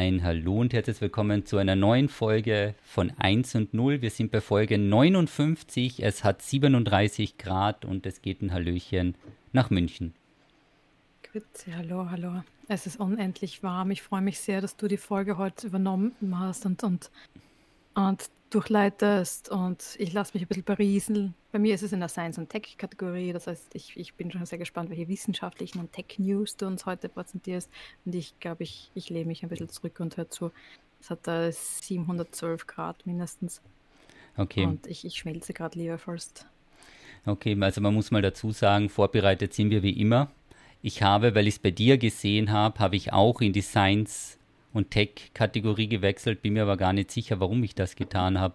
Ein Hallo und herzlich willkommen zu einer neuen Folge von 1 und 0. Wir sind bei Folge 59. Es hat 37 Grad und es geht ein Hallöchen nach München. Grüezi, hallo, hallo. Es ist unendlich warm. Ich freue mich sehr, dass du die Folge heute übernommen hast und, und, und durchleitest und ich lasse mich ein bisschen berieseln. Bei mir ist es in der Science- und Tech-Kategorie, das heißt, ich, ich bin schon sehr gespannt, welche wissenschaftlichen und Tech-News du uns heute präsentierst und ich glaube, ich, ich lehne mich ein bisschen zurück und höre zu. Es hat da 712 Grad mindestens. Okay. Und ich, ich schmelze gerade lieber first. Okay, also man muss mal dazu sagen, vorbereitet sind wir wie immer. Ich habe, weil ich es bei dir gesehen habe, habe ich auch in die Science- und Tech-Kategorie gewechselt, bin mir aber gar nicht sicher, warum ich das getan habe.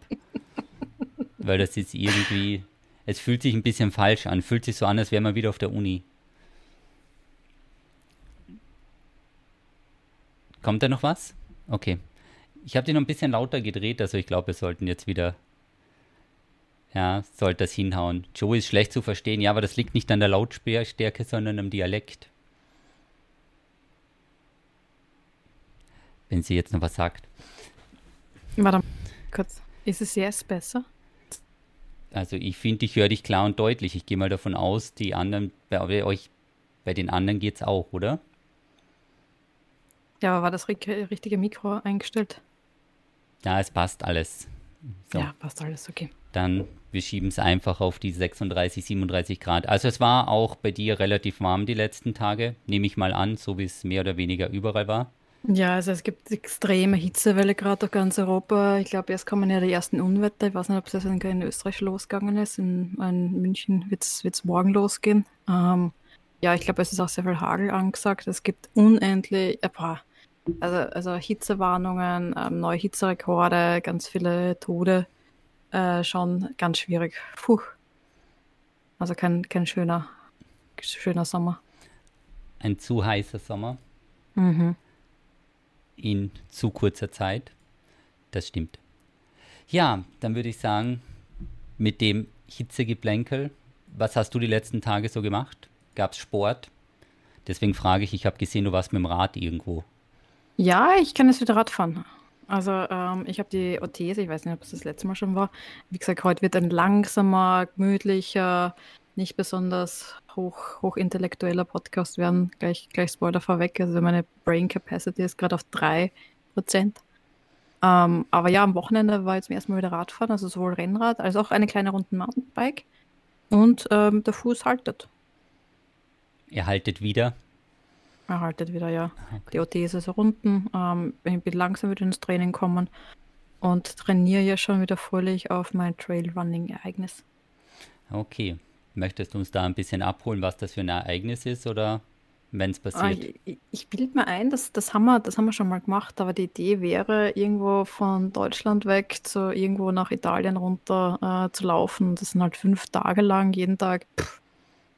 Weil das ist irgendwie, es fühlt sich ein bisschen falsch an, fühlt sich so an, als wäre man wieder auf der Uni. Kommt da noch was? Okay. Ich habe die noch ein bisschen lauter gedreht, also ich glaube, wir sollten jetzt wieder, ja, sollte das hinhauen. Joe ist schlecht zu verstehen, ja, aber das liegt nicht an der Lautstärke, sondern am Dialekt. Wenn sie jetzt noch was sagt. Warte kurz. Ist es jetzt besser? Also ich finde, ich höre dich klar und deutlich. Ich gehe mal davon aus, die anderen, bei euch, bei den anderen geht es auch, oder? Ja, aber war das richtige Mikro eingestellt? Ja, es passt alles. So. Ja, passt alles, okay. Dann, wir schieben es einfach auf die 36, 37 Grad. Also es war auch bei dir relativ warm die letzten Tage, nehme ich mal an, so wie es mehr oder weniger überall war. Ja, also es gibt extreme Hitzewelle gerade durch ganz Europa. Ich glaube, jetzt kommen ja die ersten Unwetter. Ich weiß nicht, ob es jetzt in Österreich losgegangen ist. In, in München wird es morgen losgehen. Ähm, ja, ich glaube, es ist auch sehr viel Hagel angesagt. Es gibt unendlich, äh, also, also Hitzewarnungen, ähm, neue Hitzerekorde, ganz viele Tode. Äh, schon ganz schwierig. Puh. Also kein, kein schöner, schöner Sommer. Ein zu heißer Sommer. Mhm in zu kurzer Zeit. Das stimmt. Ja, dann würde ich sagen, mit dem Hitzegeplänkel, was hast du die letzten Tage so gemacht? Gab es Sport? Deswegen frage ich, ich habe gesehen, du warst mit dem Rad irgendwo. Ja, ich kann jetzt wieder Rad fahren. Also ähm, ich habe die Orthese, ich weiß nicht, ob es das letzte Mal schon war. Wie gesagt, heute wird ein langsamer, gemütlicher, nicht besonders hoch, hochintellektueller Podcast werden. Gleich, gleich Spoiler vorweg. Also meine Brain Capacity ist gerade auf 3%. Ähm, aber ja, am Wochenende war jetzt zum ersten Mal wieder Radfahren, also sowohl Rennrad als auch eine kleine Runden Mountainbike. Und ähm, der Fuß haltet. Er haltet wieder? Er haltet wieder, ja. Okay. Die Orthese ist unten. Ähm, ich bin langsam wieder ins Training kommen und trainiere ja schon wieder fröhlich auf mein Trailrunning-Ereignis. Okay. Möchtest du uns da ein bisschen abholen, was das für ein Ereignis ist oder wenn es passiert? Ah, ich, ich bilde mir ein, dass, das, haben wir, das haben wir schon mal gemacht, aber die Idee wäre, irgendwo von Deutschland weg zu irgendwo nach Italien runter äh, zu laufen. Das sind halt fünf Tage lang, jeden Tag pff,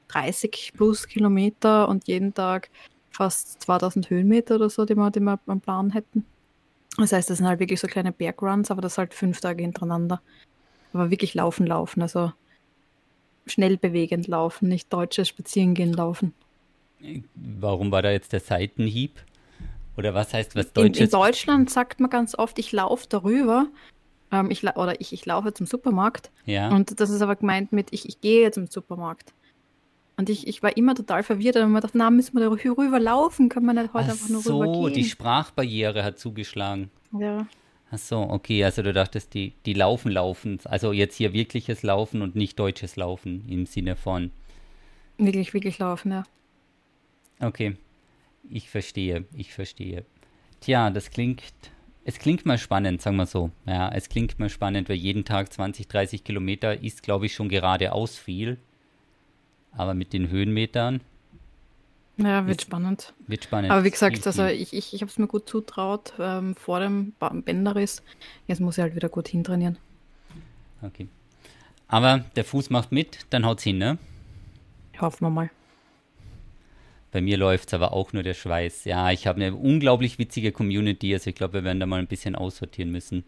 30 plus Kilometer und jeden Tag fast 2000 Höhenmeter oder so, die wir, die wir am Plan hätten. Das heißt, das sind halt wirklich so kleine Bergruns, aber das halt fünf Tage hintereinander. Aber wirklich laufen, laufen. Also schnell bewegend laufen, nicht deutsches Spazierengehen laufen. Warum war da jetzt der Seitenhieb? Oder was heißt was Deutsches? In, in Deutschland sagt man ganz oft, ich laufe darüber. Ähm, ich, oder ich, ich laufe zum Supermarkt. Ja. Und das ist aber gemeint mit, ich, ich gehe zum Supermarkt. Und ich, ich war immer total verwirrt, und man dachte, na, müssen wir da rüber laufen? Können wir nicht heute Ach einfach nur so, rüber gehen? die Sprachbarriere hat zugeschlagen. Ja. Ach so, okay, also du dachtest, die, die laufen, laufen. Also jetzt hier wirkliches Laufen und nicht deutsches Laufen im Sinne von. Wirklich, wirklich laufen, ja. Okay, ich verstehe, ich verstehe. Tja, das klingt, es klingt mal spannend, sagen wir so. Ja, es klingt mal spannend, weil jeden Tag 20, 30 Kilometer ist, glaube ich, schon geradeaus viel. Aber mit den Höhenmetern, ja, wird spannend. Wird spannend. Aber wie gesagt, also ich, ich, ich habe es mir gut zutraut ähm, vor dem Bänderriss. Jetzt muss ich halt wieder gut hintrainieren. Okay. Aber der Fuß macht mit, dann haut's hin, ne? Hoffen wir mal. Bei mir läuft es aber auch nur der Schweiß. Ja, ich habe eine unglaublich witzige Community, also ich glaube, wir werden da mal ein bisschen aussortieren müssen.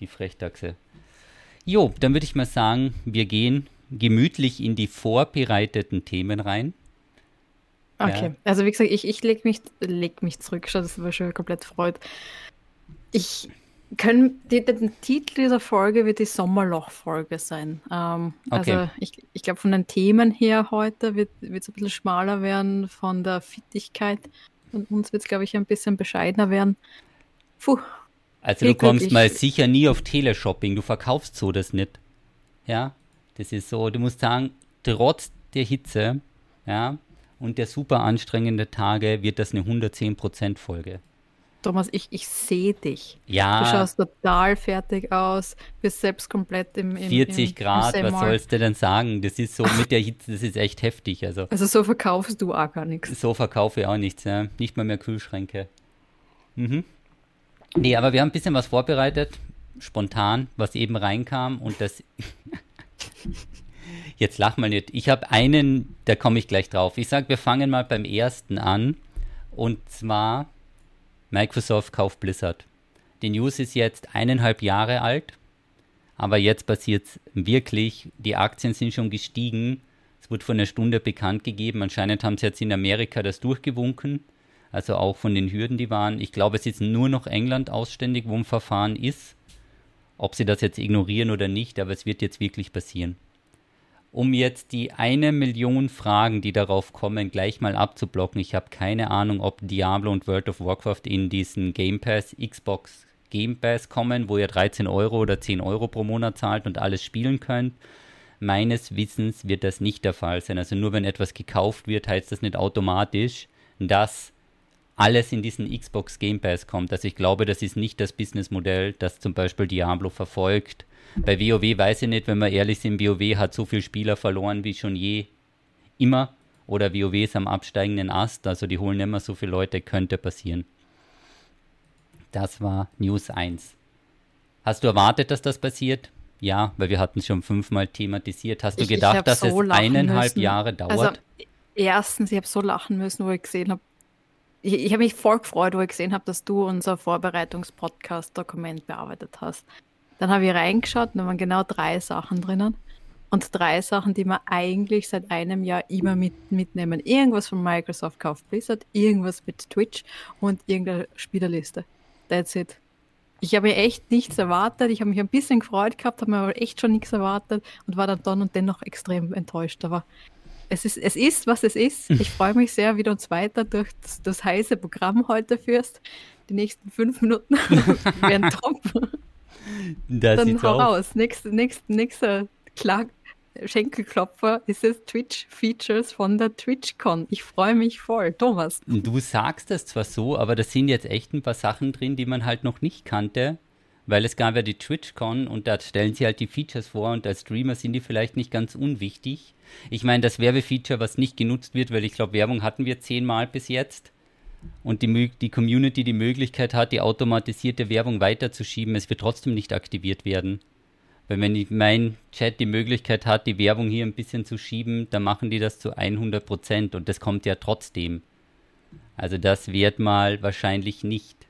Die Frechdachse. Jo, dann würde ich mal sagen, wir gehen gemütlich in die vorbereiteten Themen rein. Okay, ja. also wie gesagt, ich, ich lege mich, leg mich zurück, schon, das war schon komplett freut. Ich können, die, der Titel dieser Folge wird die Sommerloch-Folge sein. Ähm, okay. Also ich, ich glaube, von den Themen her heute wird es ein bisschen schmaler werden, von der Fittigkeit. Und uns wird es, glaube ich, ein bisschen bescheidener werden. Puh. Also du kommst mal sicher nie auf Teleshopping, du verkaufst so das nicht. Ja, das ist so, du musst sagen, trotz der Hitze, ja, und der super anstrengenden Tage wird das eine 110% Folge. Thomas, ich, ich sehe dich. Ja. Du schaust total fertig aus, bist selbst komplett im, im 40 im, Grad, im was sollst du denn sagen? Das ist so mit der Hitze, das ist echt heftig. Also, also so verkaufst du auch gar nichts. So verkaufe ich auch nichts, ja. Nicht mal mehr Kühlschränke. Mhm. Nee, aber wir haben ein bisschen was vorbereitet, spontan, was eben reinkam und das. Jetzt lach mal nicht. Ich habe einen, da komme ich gleich drauf. Ich sage, wir fangen mal beim ersten an. Und zwar Microsoft kauft Blizzard. Die News ist jetzt eineinhalb Jahre alt, aber jetzt passiert es wirklich. Die Aktien sind schon gestiegen. Es wurde vor einer Stunde bekannt gegeben. Anscheinend haben sie jetzt in Amerika das durchgewunken. Also auch von den Hürden, die waren. Ich glaube, es ist nur noch England ausständig, wo ein Verfahren ist. Ob sie das jetzt ignorieren oder nicht, aber es wird jetzt wirklich passieren um jetzt die eine Million Fragen, die darauf kommen, gleich mal abzublocken. Ich habe keine Ahnung, ob Diablo und World of Warcraft in diesen Game Pass, Xbox Game Pass kommen, wo ihr 13 Euro oder 10 Euro pro Monat zahlt und alles spielen könnt. Meines Wissens wird das nicht der Fall sein. Also nur wenn etwas gekauft wird, heißt das nicht automatisch, dass alles in diesen Xbox Game Pass kommt. Also ich glaube, das ist nicht das Businessmodell, das zum Beispiel Diablo verfolgt bei WoW weiß ich nicht, wenn wir ehrlich sind, WoW hat so viele Spieler verloren wie schon je immer. Oder WoW ist am absteigenden Ast, also die holen immer so viele Leute, könnte passieren. Das war News 1. Hast du erwartet, dass das passiert? Ja, weil wir hatten es schon fünfmal thematisiert. Hast du ich, gedacht, ich dass so es eineinhalb müssen. Jahre dauert? Also, erstens, ich habe so lachen müssen, wo ich gesehen habe, ich, ich habe mich voll gefreut, wo ich gesehen habe, dass du unser Vorbereitungspodcast-Dokument bearbeitet hast. Dann habe ich reingeschaut und da waren genau drei Sachen drinnen. Und drei Sachen, die wir eigentlich seit einem Jahr immer mit, mitnehmen. Irgendwas von Microsoft kauft Blizzard, irgendwas mit Twitch und irgendeine Spielerliste. That's it. Ich habe mir echt nichts erwartet. Ich habe mich ein bisschen gefreut gehabt, habe mir aber echt schon nichts erwartet und war dann dann und dennoch extrem enttäuscht. Aber es ist, es ist, was es ist. Ich freue mich sehr, wie du uns weiter durch das, das heiße Programm heute führst. Die nächsten fünf Minuten werden top. Das Dann hau raus. Nächster nächste, nächste Klar Schenkelklopfer ist es Twitch-Features von der TwitchCon. Ich freue mich voll. Thomas. Du sagst das zwar so, aber da sind jetzt echt ein paar Sachen drin, die man halt noch nicht kannte, weil es gab ja die TwitchCon und da stellen sie halt die Features vor und als Streamer sind die vielleicht nicht ganz unwichtig. Ich meine, das Werbefeature, was nicht genutzt wird, weil ich glaube, Werbung hatten wir zehnmal bis jetzt und die, die Community die Möglichkeit hat, die automatisierte Werbung weiterzuschieben, es wird trotzdem nicht aktiviert werden. Weil wenn mein Chat die Möglichkeit hat, die Werbung hier ein bisschen zu schieben, dann machen die das zu 100 Prozent und das kommt ja trotzdem. Also das wird mal wahrscheinlich nicht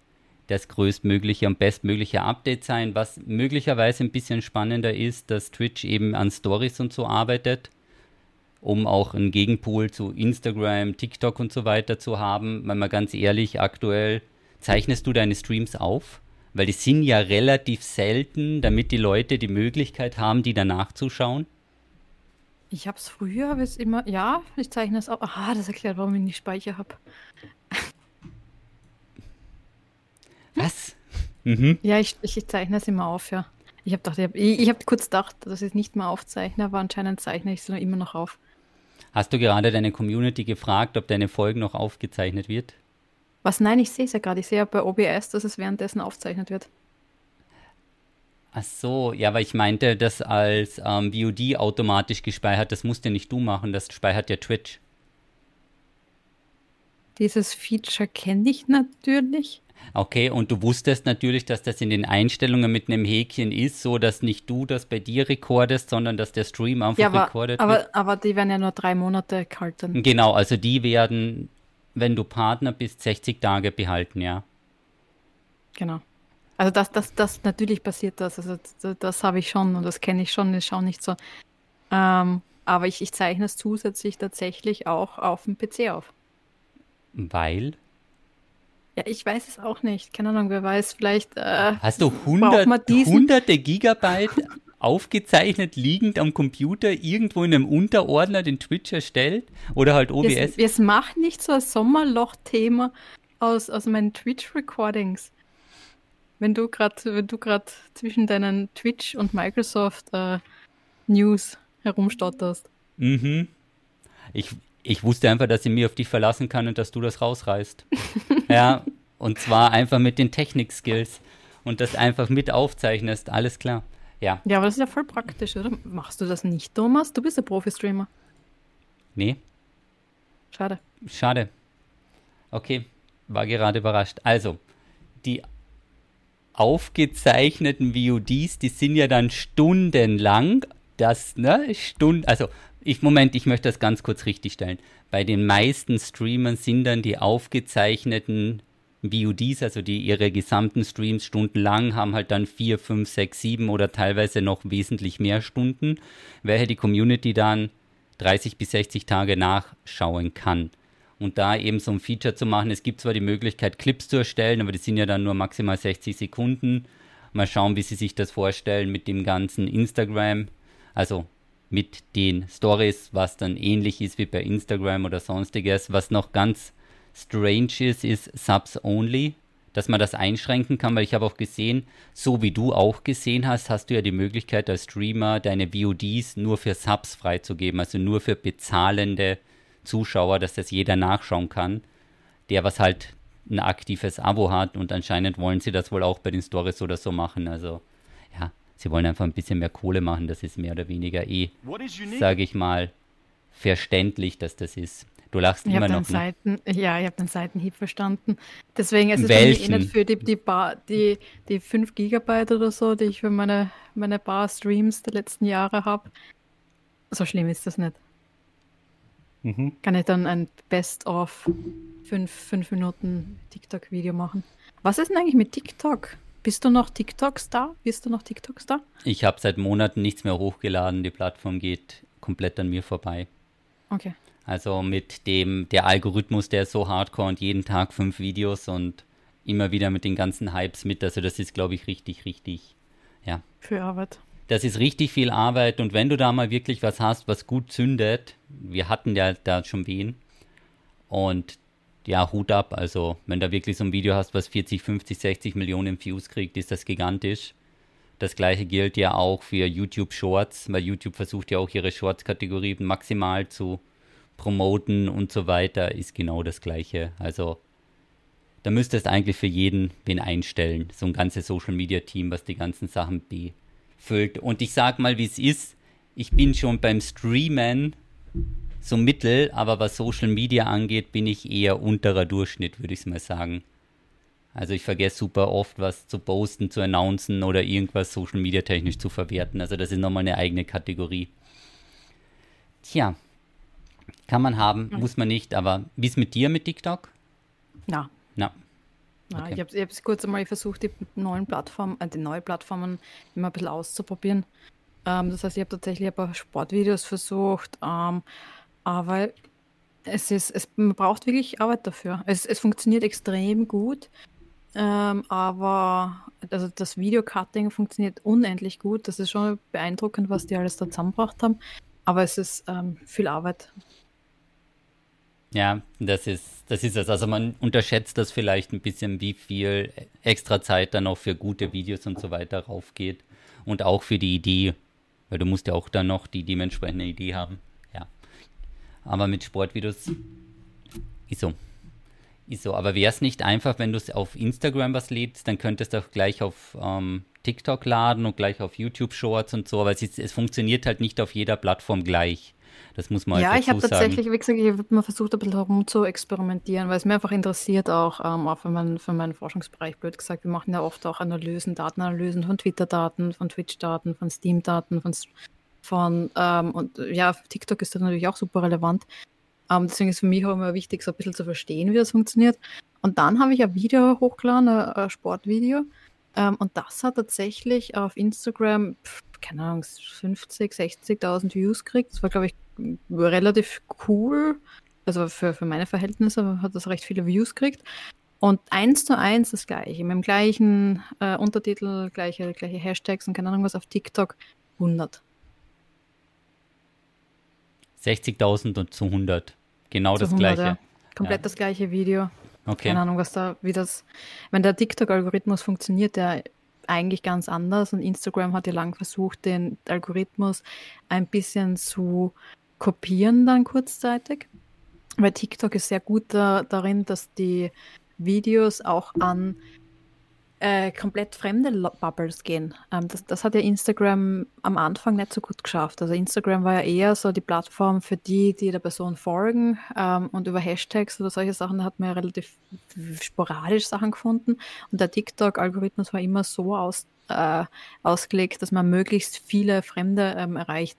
das größtmögliche und bestmögliche Update sein. Was möglicherweise ein bisschen spannender ist, dass Twitch eben an Stories und so arbeitet um auch einen Gegenpol zu Instagram, TikTok und so weiter zu haben. Weil mal ganz ehrlich, aktuell zeichnest du deine Streams auf, weil die sind ja relativ selten, damit die Leute die Möglichkeit haben, die danach zu schauen. Ich habe es früher, habe es immer, ja, ich zeichne es auch. Aha, das erklärt, warum ich nicht Speicher habe. Was? Mhm. Ja, ich, ich, zeichne es immer auf, ja. Ich habe ich habe ich hab kurz gedacht, dass ich es nicht mehr aufzeichne, aber anscheinend zeichne ich es immer noch auf. Hast du gerade deine Community gefragt, ob deine Folge noch aufgezeichnet wird? Was? Nein, ich sehe es ja gerade. Ich sehe ja bei OBS, dass es währenddessen aufgezeichnet wird. Ach so, ja, weil ich meinte, das als ähm, VOD automatisch gespeichert, das musst ja nicht du machen, das speichert ja Twitch. Dieses Feature kenne ich natürlich. Okay, und du wusstest natürlich, dass das in den Einstellungen mit einem Häkchen ist, so dass nicht du das bei dir rekordest, sondern dass der Stream einfach ja, aber, rekordet aber, wird. Aber die werden ja nur drei Monate gehalten. Genau, also die werden, wenn du Partner bist, 60 Tage behalten, ja. Genau. Also das, das, das natürlich passiert das. Also das, das habe ich schon und das kenne ich schon, das schaue nicht so. Ähm, aber ich, ich zeichne es zusätzlich tatsächlich auch auf dem PC auf. Weil? Ja, ich weiß es auch nicht. Keine Ahnung, wer weiß, vielleicht. Äh, Hast du hundert, hunderte Gigabyte aufgezeichnet, liegend am Computer, irgendwo in einem Unterordner den Twitch erstellt? Oder halt OBS? Jetzt, jetzt mach nicht so ein Sommerloch-Thema aus, aus meinen Twitch-Recordings. Wenn du gerade zwischen deinen Twitch und Microsoft äh, News herumstotterst. Mhm. Ich, ich wusste einfach, dass ich mich auf dich verlassen kann und dass du das rausreißt. ja, und zwar einfach mit den Technik-Skills und das einfach mit aufzeichnest, alles klar. Ja. Ja, aber das ist ja voll praktisch, oder? Machst du das nicht, Thomas? Du bist ein Profi-Streamer. Nee. Schade. Schade. Okay, war gerade überrascht. Also, die aufgezeichneten VODs, die sind ja dann stundenlang. Das, ne, Stunden, also ich, Moment, ich möchte das ganz kurz richtigstellen. Bei den meisten Streamern sind dann die aufgezeichneten VODs, also die ihre gesamten Streams stundenlang haben halt dann vier, fünf, sechs, sieben oder teilweise noch wesentlich mehr Stunden, welche die Community dann 30 bis 60 Tage nachschauen kann. Und da eben so ein Feature zu machen, es gibt zwar die Möglichkeit, Clips zu erstellen, aber die sind ja dann nur maximal 60 Sekunden. Mal schauen, wie sie sich das vorstellen mit dem ganzen Instagram, also mit den Stories, was dann ähnlich ist wie bei Instagram oder sonstiges. Was noch ganz strange ist, ist Subs Only, dass man das einschränken kann, weil ich habe auch gesehen, so wie du auch gesehen hast, hast du ja die Möglichkeit als Streamer deine VODs nur für Subs freizugeben, also nur für bezahlende Zuschauer, dass das jeder nachschauen kann, der was halt ein aktives Abo hat und anscheinend wollen sie das wohl auch bei den Stories oder so machen. Also sie wollen einfach ein bisschen mehr Kohle machen. Das ist mehr oder weniger eh, sage ich mal, verständlich, dass das ist. Du lachst ich immer noch. Seiten, ja, ich habe den Seitenhieb verstanden. Deswegen ist es eh nicht für die, die, Bar, die, die 5 Gigabyte oder so, die ich für meine, meine Bar-Streams der letzten Jahre habe. So schlimm ist das nicht. Mhm. Kann ich dann ein Best-of 5 Minuten TikTok-Video machen. Was ist denn eigentlich mit TikTok? Bist du noch TikTok-Star? Bist du noch TikTok-Star? Ich habe seit Monaten nichts mehr hochgeladen. Die Plattform geht komplett an mir vorbei. Okay. Also mit dem, der Algorithmus, der ist so hardcore und jeden Tag fünf Videos und immer wieder mit den ganzen Hypes mit. Also das ist, glaube ich, richtig, richtig, ja. Für Arbeit. Das ist richtig viel Arbeit und wenn du da mal wirklich was hast, was gut zündet, wir hatten ja da schon wen und ja, Hut ab. Also, wenn du wirklich so ein Video hast, was 40, 50, 60 Millionen Views kriegt, ist das gigantisch. Das gleiche gilt ja auch für YouTube Shorts, weil YouTube versucht ja auch ihre Shorts-Kategorie maximal zu promoten und so weiter, ist genau das gleiche. Also, da müsstest eigentlich für jeden wen einstellen. So ein ganzes Social Media Team, was die ganzen Sachen befüllt. Und ich sag mal, wie es ist. Ich bin schon beim Streamen so mittel, aber was Social Media angeht, bin ich eher unterer Durchschnitt, würde ich mal sagen. Also ich vergesse super oft, was zu posten, zu announcen oder irgendwas Social Media technisch zu verwerten. Also das ist nochmal eine eigene Kategorie. Tja, kann man haben, mhm. muss man nicht, aber wie ist mit dir mit TikTok? Na. Na. Na okay. Ich habe es kurz einmal versucht, die neuen Plattformen, äh, die neuen Plattformen immer ein bisschen auszuprobieren. Ähm, das heißt, ich habe tatsächlich ein paar Sportvideos versucht, ähm, aber es ist, es, man braucht wirklich Arbeit dafür. Es, es funktioniert extrem gut, ähm, aber also das Videocutting funktioniert unendlich gut. Das ist schon beeindruckend, was die alles da zusammengebracht haben. Aber es ist ähm, viel Arbeit. Ja, das ist, das ist es. Also man unterschätzt das vielleicht ein bisschen, wie viel extra Zeit dann auch für gute Videos und so weiter raufgeht. Und auch für die Idee, weil du musst ja auch dann noch die dementsprechende Idee haben. Aber mit Sportvideos ist so. Ist so. Aber wäre es nicht einfach, wenn du es auf Instagram was lädst, dann könntest du auch gleich auf ähm, TikTok laden und gleich auf YouTube Shorts und so. Aber es, ist, es funktioniert halt nicht auf jeder Plattform gleich. Das muss man ja, halt. Ja, ich habe tatsächlich, wie gesagt, ich habe mal versucht, ein bisschen herum zu experimentieren, weil es mir einfach interessiert, auch, ähm, auch für, meinen, für meinen Forschungsbereich, blöd gesagt. Wir machen ja oft auch Analysen, Datenanalysen von Twitter-Daten, von Twitch-Daten, von Steam-Daten, von von, ähm, und ja, TikTok ist da natürlich auch super relevant. Ähm, deswegen ist für mich auch immer wichtig, so ein bisschen zu verstehen, wie das funktioniert. Und dann habe ich ein Video hochgeladen, ein, ein Sportvideo. Ähm, und das hat tatsächlich auf Instagram, pf, keine Ahnung, 50, 60.000 Views gekriegt. Das war, glaube ich, relativ cool. also für, für meine Verhältnisse hat das recht viele Views gekriegt. Und eins zu eins das gleiche, mit dem gleichen äh, Untertitel, gleiche, gleiche Hashtags und keine Ahnung was auf TikTok, 100. 60.000 und zu 100. Genau zu das 100, gleiche. Ja. Komplett ja. das gleiche Video. Okay. Keine Ahnung, was da, wie das, wenn der TikTok-Algorithmus funktioniert, der eigentlich ganz anders und Instagram hat ja lang versucht, den Algorithmus ein bisschen zu kopieren dann kurzzeitig. Weil TikTok ist sehr gut da, darin, dass die Videos auch an äh, komplett fremde Bubbles gehen. Ähm, das, das hat ja Instagram am Anfang nicht so gut geschafft. Also Instagram war ja eher so die Plattform für die, die der Person folgen ähm, und über Hashtags oder solche Sachen hat man ja relativ sporadisch Sachen gefunden. Und der TikTok-Algorithmus war immer so aus, äh, ausgelegt, dass man möglichst viele Fremde ähm, erreicht.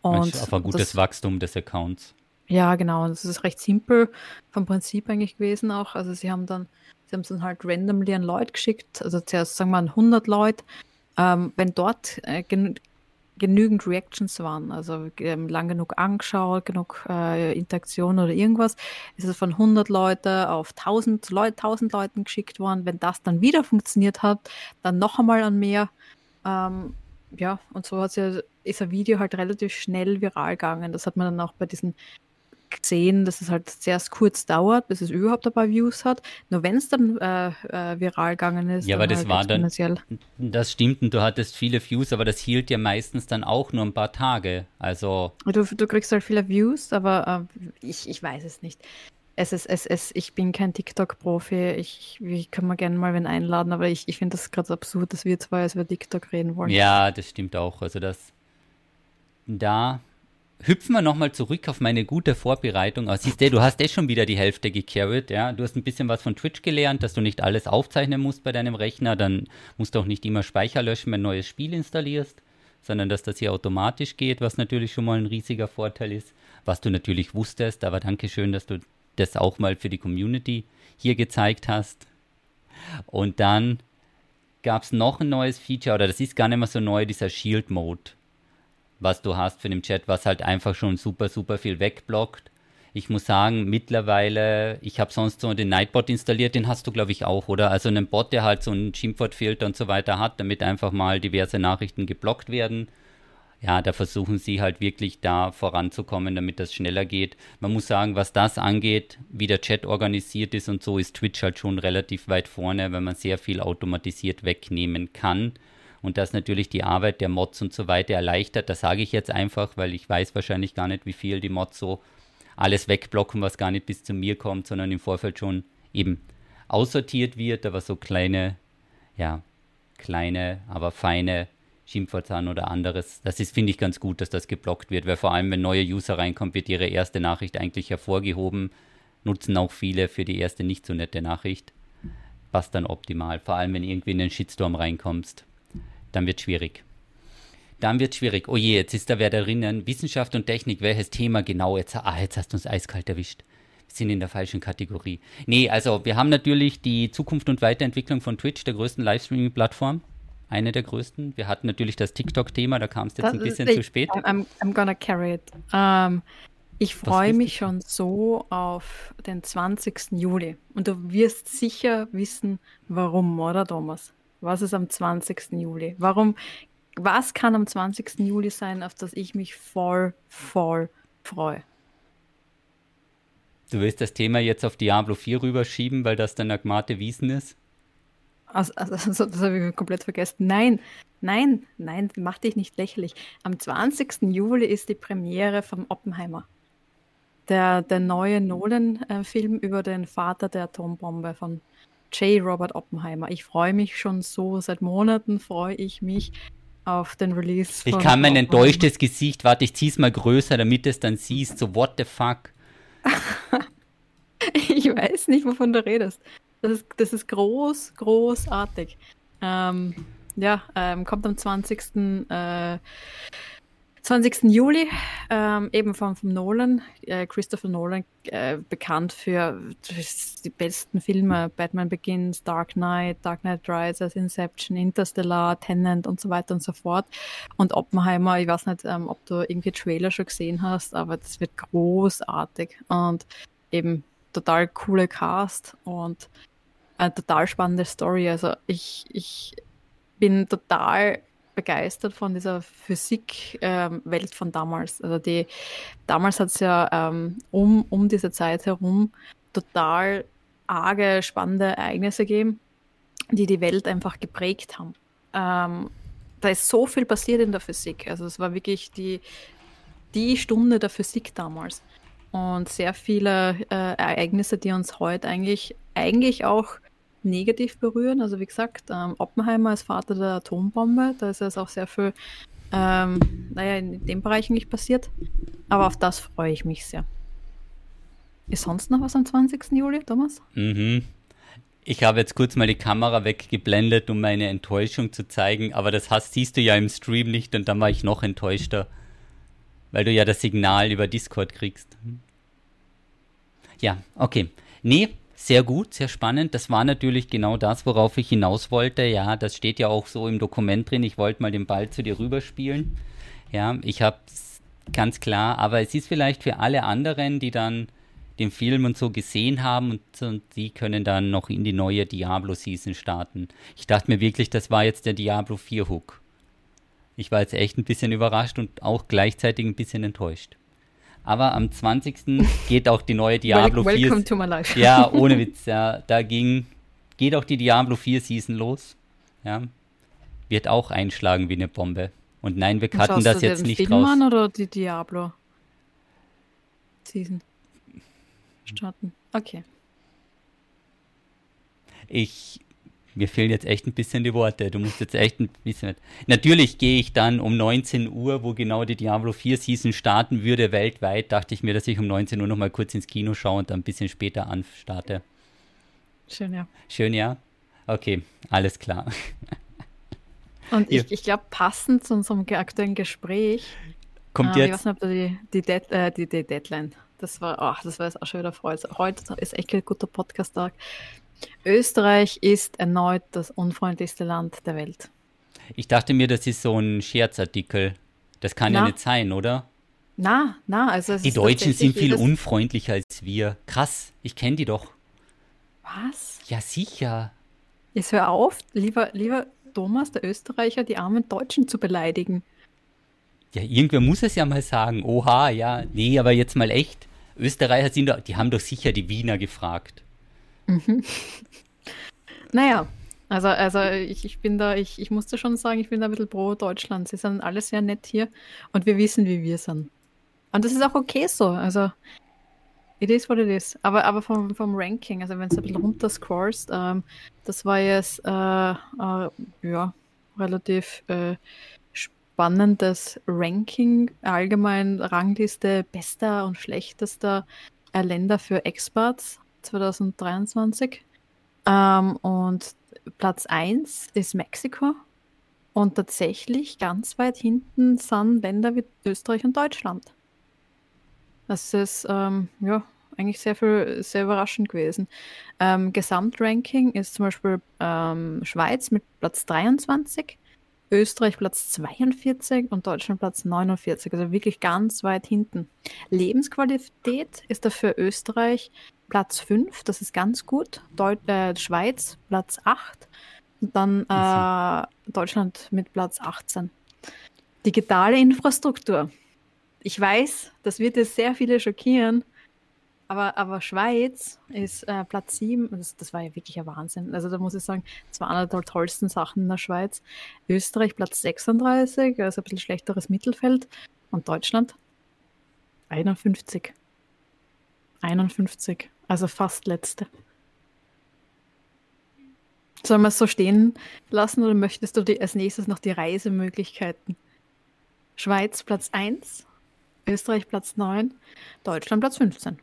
Und auf ein gutes das, Wachstum des Accounts. Ja, genau. Das ist recht simpel vom Prinzip eigentlich gewesen auch. Also sie haben dann Sie haben es dann halt randomly an Leute geschickt, also zuerst sagen wir an 100 Leute. Ähm, wenn dort äh, genü genügend Reactions waren, also ähm, lang genug angeschaut, genug äh, Interaktion oder irgendwas, ist es von 100 Leute auf 1000 Leute, 1000 Leuten geschickt worden. Wenn das dann wieder funktioniert hat, dann noch einmal an mehr. Ähm, ja, und so ja, ist ein Video halt relativ schnell viral gegangen. Das hat man dann auch bei diesen gesehen, dass es halt sehr kurz dauert, bis es überhaupt ein paar Views hat. Nur wenn es dann äh, äh, viral gegangen ist. Ja, aber das halt war dann, das stimmt und du hattest viele Views, aber das hielt ja meistens dann auch nur ein paar Tage. Also. Du, du kriegst halt viele Views, aber äh, ich, ich weiß es nicht. Es ist, es, es, ich bin kein TikTok-Profi. Ich, ich kann mal gerne mal wen einladen, aber ich, ich finde das gerade absurd, dass wir zwei über TikTok reden wollen. Ja, das stimmt auch. Also das da hüpfen wir nochmal zurück auf meine gute Vorbereitung. Also siehst du, du hast eh schon wieder die Hälfte gecarried, ja. Du hast ein bisschen was von Twitch gelernt, dass du nicht alles aufzeichnen musst bei deinem Rechner. Dann musst du auch nicht immer Speicher löschen, wenn ein neues Spiel installierst, sondern dass das hier automatisch geht, was natürlich schon mal ein riesiger Vorteil ist. Was du natürlich wusstest, aber danke schön, dass du das auch mal für die Community hier gezeigt hast. Und dann gab es noch ein neues Feature, oder das ist gar nicht mehr so neu, dieser Shield Mode was du hast für den Chat, was halt einfach schon super, super viel wegblockt. Ich muss sagen, mittlerweile, ich habe sonst so den Nightbot installiert, den hast du, glaube ich, auch, oder? Also einen Bot, der halt so einen Schimpfwortfilter und so weiter hat, damit einfach mal diverse Nachrichten geblockt werden. Ja, da versuchen sie halt wirklich da voranzukommen, damit das schneller geht. Man muss sagen, was das angeht, wie der Chat organisiert ist und so, ist Twitch halt schon relativ weit vorne, weil man sehr viel automatisiert wegnehmen kann und das natürlich die Arbeit der Mods und so weiter erleichtert. Das sage ich jetzt einfach, weil ich weiß wahrscheinlich gar nicht, wie viel die Mods so alles wegblocken, was gar nicht bis zu mir kommt, sondern im Vorfeld schon eben aussortiert wird, aber so kleine, ja, kleine, aber feine Schimpfwörter oder anderes. Das ist, finde ich, ganz gut, dass das geblockt wird, weil vor allem, wenn neue User reinkommen, wird ihre erste Nachricht eigentlich hervorgehoben. Nutzen auch viele für die erste nicht so nette Nachricht. Passt dann optimal, vor allem, wenn irgendwie in den Shitstorm reinkommst dann wird schwierig. Dann wird schwierig. Oh je, jetzt ist da wer darinnen. Wissenschaft und Technik, welches Thema genau? Jetzt, ah, jetzt hast du uns eiskalt erwischt. Wir sind in der falschen Kategorie. Nee, also wir haben natürlich die Zukunft und Weiterentwicklung von Twitch, der größten Livestreaming-Plattform. Eine der größten. Wir hatten natürlich das TikTok-Thema, da kam es jetzt das ein bisschen zu spät. I'm, I'm gonna carry it. Um, ähm, ich freue mich schon so auf den 20. Juli. Und du wirst sicher wissen, warum, oder Thomas? Was ist am 20. Juli? Warum, was kann am 20. Juli sein, auf das ich mich voll, voll freue? Du willst das Thema jetzt auf Diablo 4 rüberschieben, weil das dann Agmate Wiesen ist? Also, also, das habe ich komplett vergessen. Nein, nein, nein, mach dich nicht lächerlich. Am 20. Juli ist die Premiere vom Oppenheimer. Der, der neue Nolan-Film über den Vater der Atombombe von J. Robert Oppenheimer. Ich freue mich schon so, seit Monaten freue ich mich auf den Release. Ich kann mein enttäuschtes Gesicht, warte, ich zieh's mal größer, damit es dann siehst, so what the fuck. ich weiß nicht, wovon du redest. Das ist, das ist groß, großartig. Ähm, ja, ähm, kommt am 20. Äh, 20. Juli, ähm, eben von, von Nolan, äh, Christopher Nolan, äh, bekannt für die besten Filme, Batman Begins, Dark Knight, Dark Knight Rises, Inception, Interstellar, Tenant und so weiter und so fort. Und Oppenheimer, ich weiß nicht, ähm, ob du irgendwie Trailer schon gesehen hast, aber das wird großartig und eben total coole Cast und eine total spannende Story. Also ich, ich bin total begeistert von dieser Physikwelt ähm, von damals. Also die damals hat es ja ähm, um, um diese Zeit herum total arge, spannende Ereignisse gegeben, die die Welt einfach geprägt haben. Ähm, da ist so viel passiert in der Physik. Also es war wirklich die, die Stunde der Physik damals. Und sehr viele äh, Ereignisse, die uns heute eigentlich, eigentlich auch negativ berühren. Also wie gesagt, ähm, Oppenheimer als Vater der Atombombe, da ist es auch sehr viel, ähm, naja, in dem Bereich nicht passiert. Aber auf das freue ich mich sehr. Ist sonst noch was am 20. Juli, Thomas? Mhm. Ich habe jetzt kurz mal die Kamera weggeblendet, um meine Enttäuschung zu zeigen, aber das hast, siehst du ja im Stream nicht und dann war ich noch enttäuschter, weil du ja das Signal über Discord kriegst. Ja, okay. Nee, sehr gut, sehr spannend. Das war natürlich genau das, worauf ich hinaus wollte. Ja, das steht ja auch so im Dokument drin. Ich wollte mal den Ball zu dir rüberspielen. Ja, ich habe ganz klar, aber es ist vielleicht für alle anderen, die dann den Film und so gesehen haben und, und die können dann noch in die neue Diablo-Season starten. Ich dachte mir wirklich, das war jetzt der Diablo 4 Hook. Ich war jetzt echt ein bisschen überrascht und auch gleichzeitig ein bisschen enttäuscht. Aber am 20. geht auch die neue Diablo Welcome 4. Welcome to my life. Ja, ohne Witz, ja. Da ging, geht auch die Diablo 4 Season los. Ja. Wird auch einschlagen wie eine Bombe. Und nein, wir cutten das jetzt nicht Film raus. An oder die Diablo Season starten? Okay. Ich mir fehlen jetzt echt ein bisschen die Worte. Du musst jetzt echt ein bisschen. Natürlich gehe ich dann um 19 Uhr, wo genau die Diablo 4 Season starten würde, weltweit, dachte ich mir, dass ich um 19 Uhr nochmal kurz ins Kino schaue und dann ein bisschen später anstarte. Schön, ja. Schön, ja? Okay, alles klar. Und ich, ich glaube, passend zu unserem aktuellen Gespräch. Kommt äh, jetzt. Ich weiß nicht, ob du die, die, Dead, äh, die, die Deadline. Das war, ach, das war jetzt auch schon wieder Freude. Heute ist echt ein guter Podcast-Tag. Österreich ist erneut das unfreundlichste Land der Welt. Ich dachte mir, das ist so ein Scherzartikel. Das kann Na? ja nicht sein, oder? Na, na, also es Die Deutschen sind viel unfreundlicher als wir. Krass, ich kenne die doch. Was? Ja, sicher. Jetzt hör auf, lieber, lieber Thomas, der Österreicher, die armen Deutschen zu beleidigen. Ja, irgendwer muss es ja mal sagen. Oha, ja. Nee, aber jetzt mal echt. Österreicher sind doch, die haben doch sicher die Wiener gefragt. Naja, also, also ich, ich bin da, ich, ich musste schon sagen, ich bin da ein bisschen pro Deutschland. Sie sind alle sehr nett hier und wir wissen, wie wir sind. Und das ist auch okay so. Also, it is what it is. Aber, aber vom, vom Ranking, also wenn du ein bisschen runter scrollst, ähm, das war jetzt äh, äh, ja, relativ äh, spannendes Ranking, allgemein Rangliste bester und schlechtester Länder für Experts 2023. Ähm, und Platz 1 ist Mexiko. Und tatsächlich ganz weit hinten sind Länder wie Österreich und Deutschland. Das ist ähm, ja eigentlich sehr viel, sehr überraschend gewesen. Ähm, Gesamtranking ist zum Beispiel ähm, Schweiz mit Platz 23, Österreich Platz 42 und Deutschland Platz 49. Also wirklich ganz weit hinten. Lebensqualität ist dafür Österreich Platz 5, das ist ganz gut. Deut äh, Schweiz Platz 8 und dann äh, Deutschland mit Platz 18. Digitale Infrastruktur. Ich weiß, das wird jetzt sehr viele schockieren, aber, aber Schweiz ist äh, Platz 7. Das, das war ja wirklich ein Wahnsinn. Also da muss ich sagen, das war einer der tollsten Sachen in der Schweiz. Österreich Platz 36, also ein bisschen schlechteres Mittelfeld. Und Deutschland 51. 51. Also fast letzte. Sollen wir es so stehen lassen oder möchtest du die, als nächstes noch die Reisemöglichkeiten? Schweiz Platz 1, Österreich Platz 9, Deutschland Platz 15.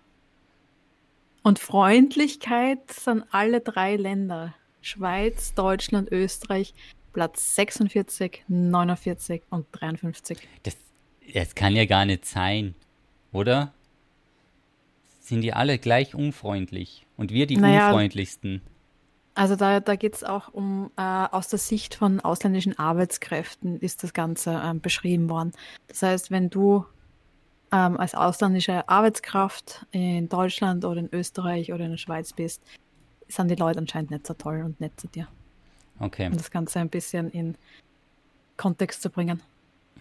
Und Freundlichkeit sind alle drei Länder. Schweiz, Deutschland, Österreich Platz 46, 49 und 53. Das, Es kann ja gar nicht sein, oder? Sind die alle gleich unfreundlich? Und wir die naja, unfreundlichsten? Also da, da geht es auch um, äh, aus der Sicht von ausländischen Arbeitskräften ist das Ganze ähm, beschrieben worden. Das heißt, wenn du ähm, als ausländische Arbeitskraft in Deutschland oder in Österreich oder in der Schweiz bist, sind die Leute anscheinend nicht so toll und nett zu dir. Okay. Um das Ganze ein bisschen in Kontext zu bringen.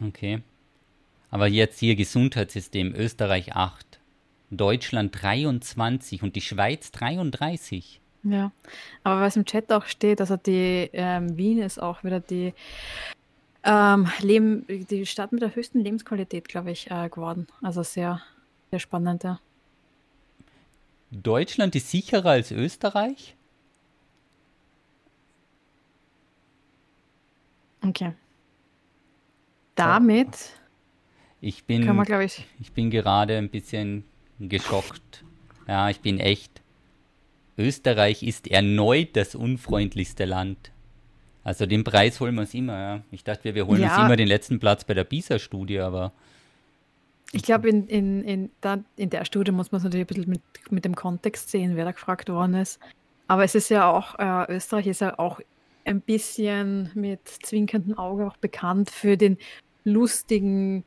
Okay. Aber jetzt hier Gesundheitssystem Österreich 8, Deutschland 23 und die Schweiz 33. Ja, aber was im Chat auch steht, also die ähm, Wien ist auch wieder die, ähm, Leben, die Stadt mit der höchsten Lebensqualität, glaube ich, äh, geworden. Also sehr, sehr spannend, ja. Deutschland ist sicherer als Österreich? Okay. Damit ich bin, können wir, ich, ich bin gerade ein bisschen geschockt. Ja, ich bin echt. Österreich ist erneut das unfreundlichste Land. Also den Preis holen wir uns immer, ja. Ich dachte, wir, wir holen ja. uns immer den letzten Platz bei der PISA-Studie, aber. Ich glaube, in, in, in, in der Studie muss man es natürlich ein bisschen mit, mit dem Kontext sehen, wer da gefragt worden ist. Aber es ist ja auch, äh, Österreich ist ja auch ein bisschen mit zwinkerndem Auge auch bekannt für den lustigen,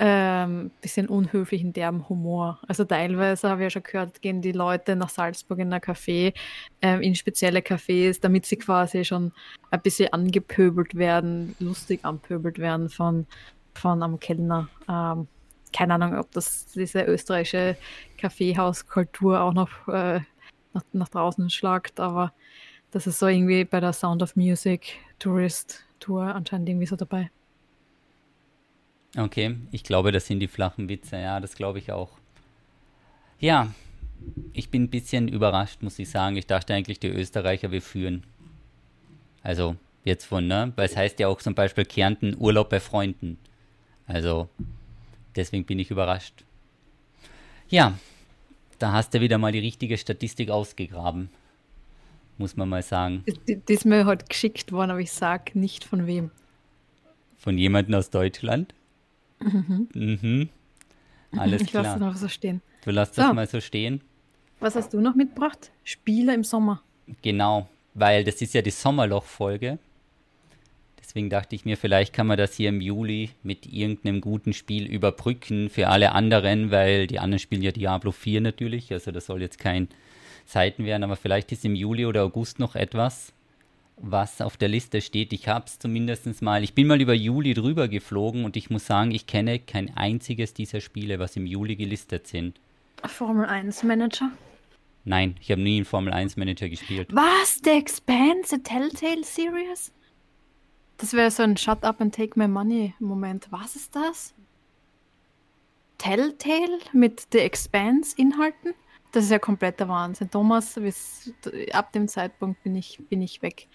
ähm, bisschen unhöflichen, derben Humor. Also teilweise habe ich ja schon gehört, gehen die Leute nach Salzburg in ein Café, ähm, in spezielle Cafés, damit sie quasi schon ein bisschen angepöbelt werden, lustig anpöbelt werden von, von einem Kellner. Ähm, keine Ahnung, ob das diese österreichische Kaffeehauskultur auch noch äh, nach, nach draußen schlagt, aber das ist so irgendwie bei der Sound of Music Tourist Tour anscheinend irgendwie so dabei. Okay, ich glaube, das sind die flachen Witze. Ja, das glaube ich auch. Ja, ich bin ein bisschen überrascht, muss ich sagen. Ich dachte eigentlich, die Österreicher, wir führen. Also, jetzt von, ne? Weil es heißt ja auch zum Beispiel Kärnten Urlaub bei Freunden. Also, deswegen bin ich überrascht. Ja, da hast du wieder mal die richtige Statistik ausgegraben. Muss man mal sagen. Die, die ist mir heute geschickt worden, aber ich sag nicht von wem. Von jemandem aus Deutschland? Mhm. mhm. Alles ich klar. Ich lasse das noch so stehen. Du lässt so. das mal so stehen. Was hast du noch mitgebracht? Spiele im Sommer. Genau, weil das ist ja die Sommerloch-Folge. Deswegen dachte ich mir, vielleicht kann man das hier im Juli mit irgendeinem guten Spiel überbrücken für alle anderen, weil die anderen spielen ja Diablo 4 natürlich. Also das soll jetzt kein Seiten werden, aber vielleicht ist im Juli oder August noch etwas, was auf der Liste steht. Ich habe es zumindest mal, ich bin mal über Juli drüber geflogen und ich muss sagen, ich kenne kein einziges dieser Spiele, was im Juli gelistet sind. Formel 1 Manager? Nein, ich habe nie einen Formel 1 Manager gespielt. Was? The Expanse, Telltale Series? Das wäre so ein Shut up and take my money Moment. Was ist das? Telltale mit The Expanse Inhalten? Das ist ja kompletter Wahnsinn. Thomas, bis, ab dem Zeitpunkt bin ich, bin ich weg.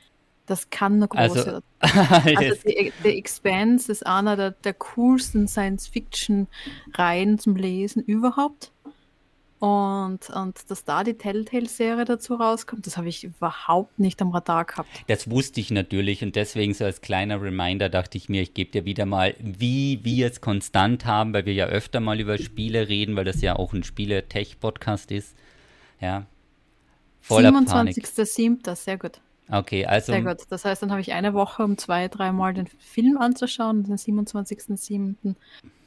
Das kann eine große. Also, also The, The Expanse ist einer der, der coolsten Science-Fiction-Reihen zum Lesen überhaupt. Und, und dass da die Telltale-Serie dazu rauskommt, das habe ich überhaupt nicht am Radar gehabt. Das wusste ich natürlich und deswegen so als kleiner Reminder dachte ich mir, ich gebe dir wieder mal, wie wir es konstant haben, weil wir ja öfter mal über Spiele reden, weil das ja auch ein Spiele-Tech-Podcast ist. Ja. 27.07. sehr gut. Okay, also. Sehr gut. Das heißt, dann habe ich eine Woche, um zwei, dreimal den Film anzuschauen, den 27.07.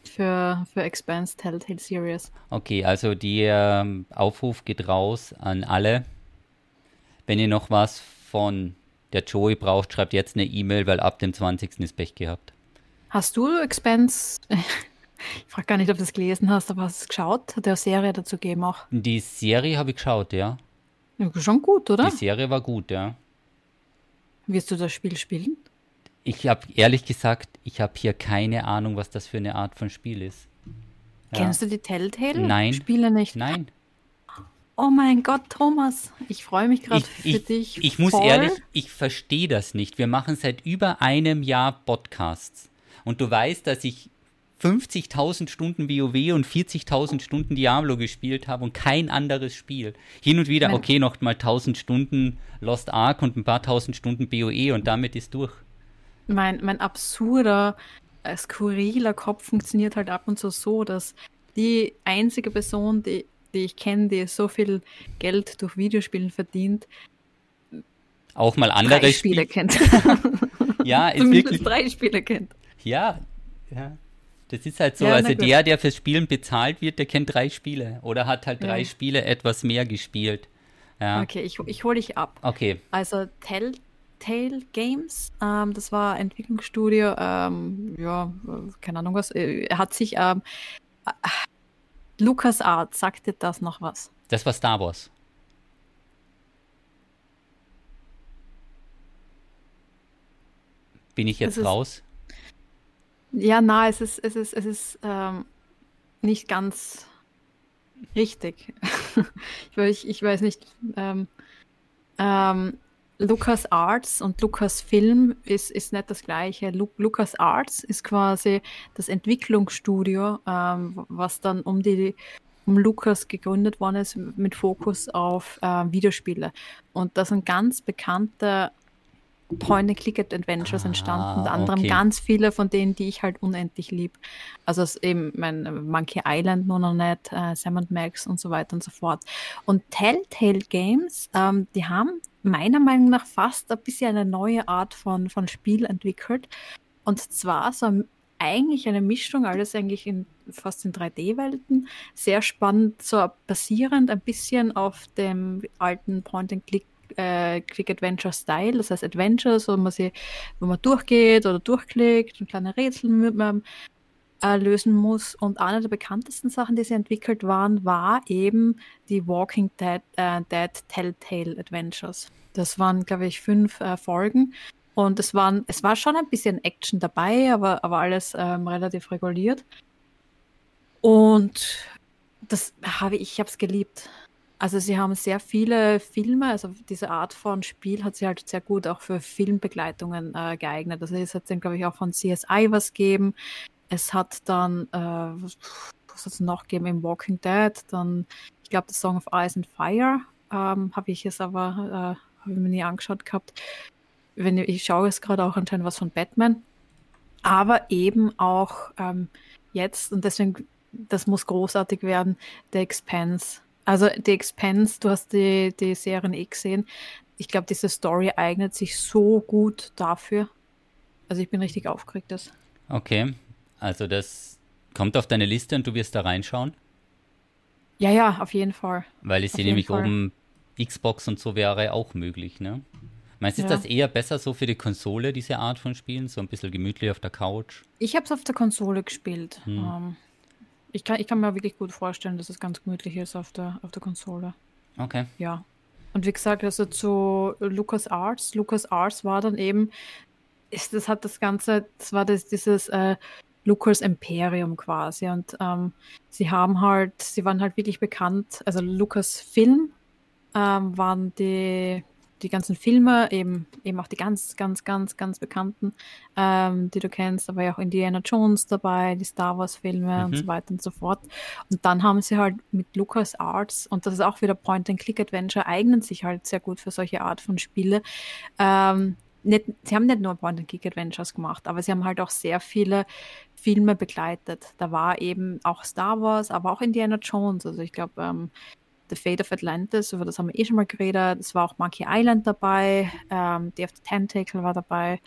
für, für Expanse Telltale Series. Okay, also der ähm, Aufruf geht raus an alle. Wenn ihr noch was von der Joey braucht, schreibt jetzt eine E-Mail, weil ab dem 20. ist Pech gehabt. Hast du Expanse? Ich frage gar nicht, ob du es gelesen hast, aber hast du es geschaut? Hat der Serie dazu gegeben auch? Die Serie habe ich geschaut, ja. ja. Schon gut, oder? Die Serie war gut, ja. Wirst du das Spiel spielen? Ich habe ehrlich gesagt, ich habe hier keine Ahnung, was das für eine Art von Spiel ist. Ja. Kennst du die Telltale? Nein. Spiele nicht. Nein. Oh mein Gott, Thomas, ich freue mich gerade für ich, dich. Ich muss ehrlich, ich verstehe das nicht. Wir machen seit über einem Jahr Podcasts. Und du weißt, dass ich 50.000 Stunden WoW und 40.000 Stunden Diablo gespielt habe und kein anderes Spiel. Hin und wieder, okay, noch mal 1000 Stunden Lost Ark und ein paar tausend Stunden BOE und damit ist durch. Mein, mein absurder ein skurriler Kopf funktioniert halt ab und zu so, dass die einzige Person, die, die ich kenne, die so viel Geld durch Videospielen verdient, auch mal andere drei Spiele Spiel kennt. ja, ist wirklich drei Spiele kennt. Ja, ja. Das ist halt so, ja, also der, der fürs Spielen bezahlt wird, der kennt drei Spiele oder hat halt drei ja. Spiele etwas mehr gespielt. Ja. Okay, ich, ich hole dich ab. Okay. Also Telltale Games, ähm, das war Entwicklungsstudio, ähm, ja, keine Ahnung was, äh, hat sich, ähm, äh, Lucas Art, sagt dir das noch was? Das war Star Wars. Bin ich jetzt raus? Ja, na, es ist, es ist, es ist ähm, nicht ganz richtig. ich, weiß, ich weiß nicht. Ähm, ähm, Lucas Arts und Lucas Film ist, ist nicht das gleiche. Lu Lucas Arts ist quasi das Entwicklungsstudio, ähm, was dann um die um Lucas gegründet worden ist mit Fokus auf äh, Videospiele. Und das sind ganz bekannte Point-and-Click-Adventures entstanden, ah, unter anderem okay. ganz viele von denen, die ich halt unendlich lieb. Also eben mein Monkey Island, nicht, äh, Sam Max und so weiter und so fort. Und Telltale Games, ähm, die haben meiner Meinung nach fast ein bisschen eine neue Art von, von Spiel entwickelt. Und zwar so eigentlich eine Mischung, alles eigentlich in fast in 3D-Welten. Sehr spannend, so basierend ein bisschen auf dem alten Point-and-Click äh, Quick Adventure Style, das heißt Adventures, wo man sie, wo man durchgeht oder durchklickt und kleine Rätsel mit man äh, lösen muss. Und eine der bekanntesten Sachen, die sie entwickelt waren, war eben die Walking Dead, äh, Dead Telltale Adventures. Das waren, glaube ich, fünf äh, Folgen. Und es, waren, es war schon ein bisschen Action dabei, aber, aber alles ähm, relativ reguliert. Und das habe ich, ich habe es geliebt. Also sie haben sehr viele Filme, also diese Art von Spiel hat sie halt sehr gut auch für Filmbegleitungen äh, geeignet. Also es hat dann, glaube ich, auch von CSI was gegeben. Es hat dann, äh, was, hat es noch gegeben im Walking Dead? Dann, ich glaube, The Song of Ice and Fire ähm, habe ich es aber, äh, habe ich mir nie angeschaut gehabt. Wenn ich, ich schaue jetzt gerade auch anscheinend was von Batman. Aber eben auch ähm, jetzt, und deswegen, das muss großartig werden, The Expanse also The Expense, du hast die, die Serien eh gesehen. Ich glaube, diese Story eignet sich so gut dafür. Also ich bin richtig aufgeregt. Das. Okay, also das kommt auf deine Liste und du wirst da reinschauen? Ja, ja, auf jeden Fall. Weil ich sehe nämlich Fall. oben Xbox und so wäre auch möglich, ne? Meinst du, ja. ist das eher besser so für die Konsole, diese Art von Spielen? So ein bisschen gemütlich auf der Couch? Ich habe es auf der Konsole gespielt. Hm. Ähm, ich kann, ich kann mir wirklich gut vorstellen, dass es ganz gemütlich ist auf der, auf der Konsole. Okay. Ja. Und wie gesagt, also zu Lucas Arts. Lucas Arts war dann eben, ist, das hat das Ganze, das war das, dieses äh, Lucas Imperium quasi. Und ähm, sie haben halt, sie waren halt wirklich bekannt, also Lucas Film ähm, waren die die ganzen Filme, eben, eben auch die ganz, ganz, ganz, ganz bekannten, ähm, die du kennst, da war ja auch Indiana Jones dabei, die Star Wars-Filme mhm. und so weiter und so fort. Und dann haben sie halt mit Lucas Arts, und das ist auch wieder Point-and-Click-Adventure, eignen sich halt sehr gut für solche Art von Spiele. Ähm, nicht, sie haben nicht nur Point-and-Click-Adventures gemacht, aber sie haben halt auch sehr viele Filme begleitet. Da war eben auch Star Wars, aber auch Indiana Jones. Also ich glaube, ähm, The Fate of Atlantis, über das haben wir eh schon mal geredet. Es war auch Monkey Island dabei, ähm, Day of the Tentacle war dabei,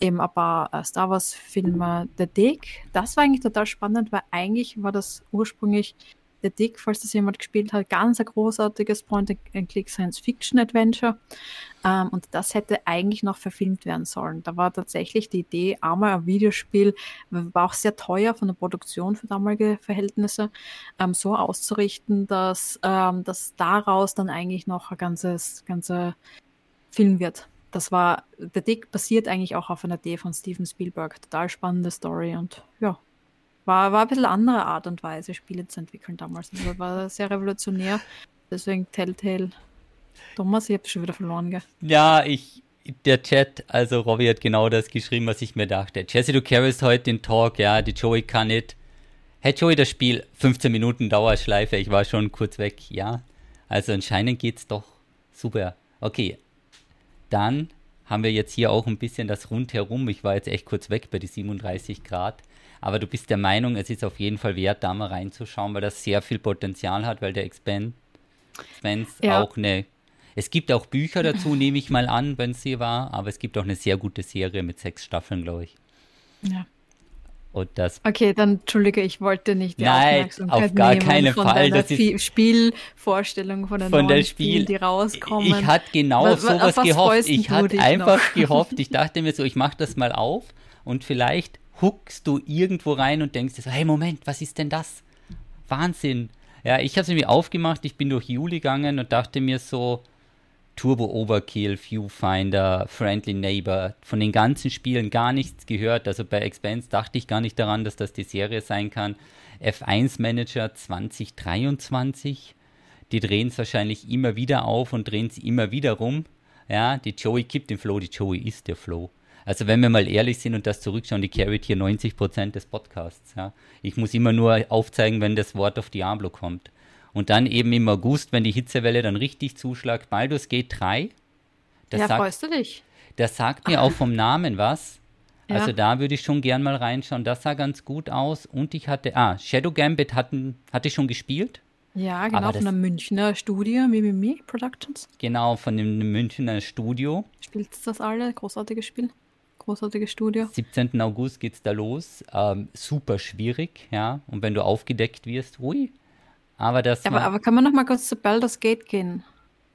eben ein paar äh, Star Wars Filme. The Dick, das war eigentlich total spannend, weil eigentlich war das ursprünglich The Dick, falls das jemand gespielt hat, ganz ein großartiges Point-and-Click Science-Fiction-Adventure. Ähm, und das hätte eigentlich noch verfilmt werden sollen. Da war tatsächlich die Idee, einmal ein Videospiel, war auch sehr teuer von der Produktion für damalige Verhältnisse, ähm, so auszurichten, dass, ähm, dass daraus dann eigentlich noch ein ganzes, ganzer Film wird. Das war, der Dick basiert eigentlich auch auf einer Idee von Steven Spielberg. Total spannende Story und ja, war, war ein bisschen andere Art und Weise, Spiele zu entwickeln damals. Also war sehr revolutionär. Deswegen Telltale. Thomas, ich habe schon wieder verloren, gell? Ja, ich, der Chat, also Robbie hat genau das geschrieben, was ich mir dachte. Jesse, du carryst heute den Talk, ja, die Joey kann nicht. Hey Joey, das Spiel 15 Minuten Dauerschleife, ich war schon kurz weg, ja. Also anscheinend geht's doch super. Okay, dann haben wir jetzt hier auch ein bisschen das rundherum. Ich war jetzt echt kurz weg bei die 37 Grad. Aber du bist der Meinung, es ist auf jeden Fall wert, da mal reinzuschauen, weil das sehr viel Potenzial hat, weil der Expand ja. auch eine. Es gibt auch Bücher dazu, nehme ich mal an, wenn es sie war, aber es gibt auch eine sehr gute Serie mit sechs Staffeln, glaube ich. Ja. Und das okay, dann entschuldige, ich wollte nicht die Nein, auf gar keinen von Fall. Das ist Spielvorstellung von der von neuen der Spiel, Spielen, die rauskommen. Ich hatte genau was, sowas gehofft. Ich hatte einfach noch? gehofft, ich dachte mir so, ich mache das mal auf und vielleicht huckst du irgendwo rein und denkst hey Moment, was ist denn das? Wahnsinn. Ja, ich habe es irgendwie aufgemacht, ich bin durch Juli gegangen und dachte mir so, Turbo Overkill, Viewfinder, Friendly Neighbor, von den ganzen Spielen gar nichts gehört. Also bei Expanse dachte ich gar nicht daran, dass das die Serie sein kann. F1 Manager 2023, die drehen es wahrscheinlich immer wieder auf und drehen es immer wieder rum. Ja, die Joey kippt den Flow, die Joey ist der Flow. Also wenn wir mal ehrlich sind und das zurückschauen, die carried hier 90% des Podcasts. Ja. Ich muss immer nur aufzeigen, wenn das Wort auf Diablo kommt. Und dann eben im August, wenn die Hitzewelle dann richtig zuschlagt, Baldur's Gate 3. ja, sagt, freust du dich? Das sagt mir auch vom Namen was. Ja. Also da würde ich schon gern mal reinschauen. Das sah ganz gut aus. Und ich hatte, ah, Shadow Gambit hatten, hatte ich schon gespielt. Ja, genau, Aber von der Münchner Studio, Mimimi Productions. Genau, von dem Münchner Studio. Spielt das alle? Großartiges Spiel. Großartiges Studio. 17. August geht's da los. Ähm, super schwierig, ja. Und wenn du aufgedeckt wirst, ui, aber das. Aber, aber kann man noch mal kurz zu Baldur's Gate gehen?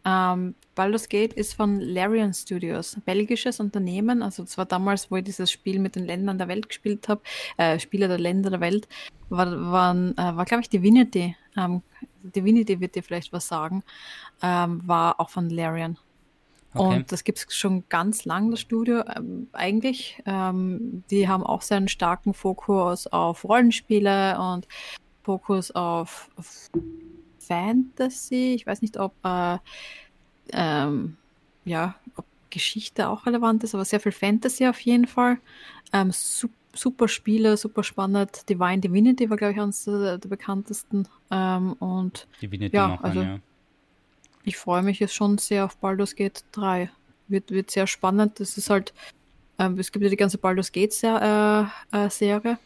Ähm, Baldur's Gate ist von Larian Studios, belgisches Unternehmen. Also zwar damals, wo ich dieses Spiel mit den Ländern der Welt gespielt habe, äh, Spiele der Länder der Welt, war, waren, äh, war glaube ich Divinity. Ähm, Divinity wird dir vielleicht was sagen, ähm, war auch von Larian. Okay. Und das gibt es schon ganz lang, das Studio, ähm, eigentlich. Ähm, die haben auch sehr einen starken Fokus auf Rollenspiele und Fokus auf, auf Fantasy. Ich weiß nicht, ob, äh, ähm, ja, ob Geschichte auch relevant ist, aber sehr viel Fantasy auf jeden Fall. Ähm, su super Spiele, super spannend. Divine Divinity war, glaube ich, eines der, der bekanntesten. Ähm, und Divinity ja, noch also, ja. Ich freue mich jetzt schon sehr auf Baldur's Gate 3. Wird, wird sehr spannend. Das ist halt, ähm, es gibt ja die ganze Baldur's Gate. Äh, äh, Serie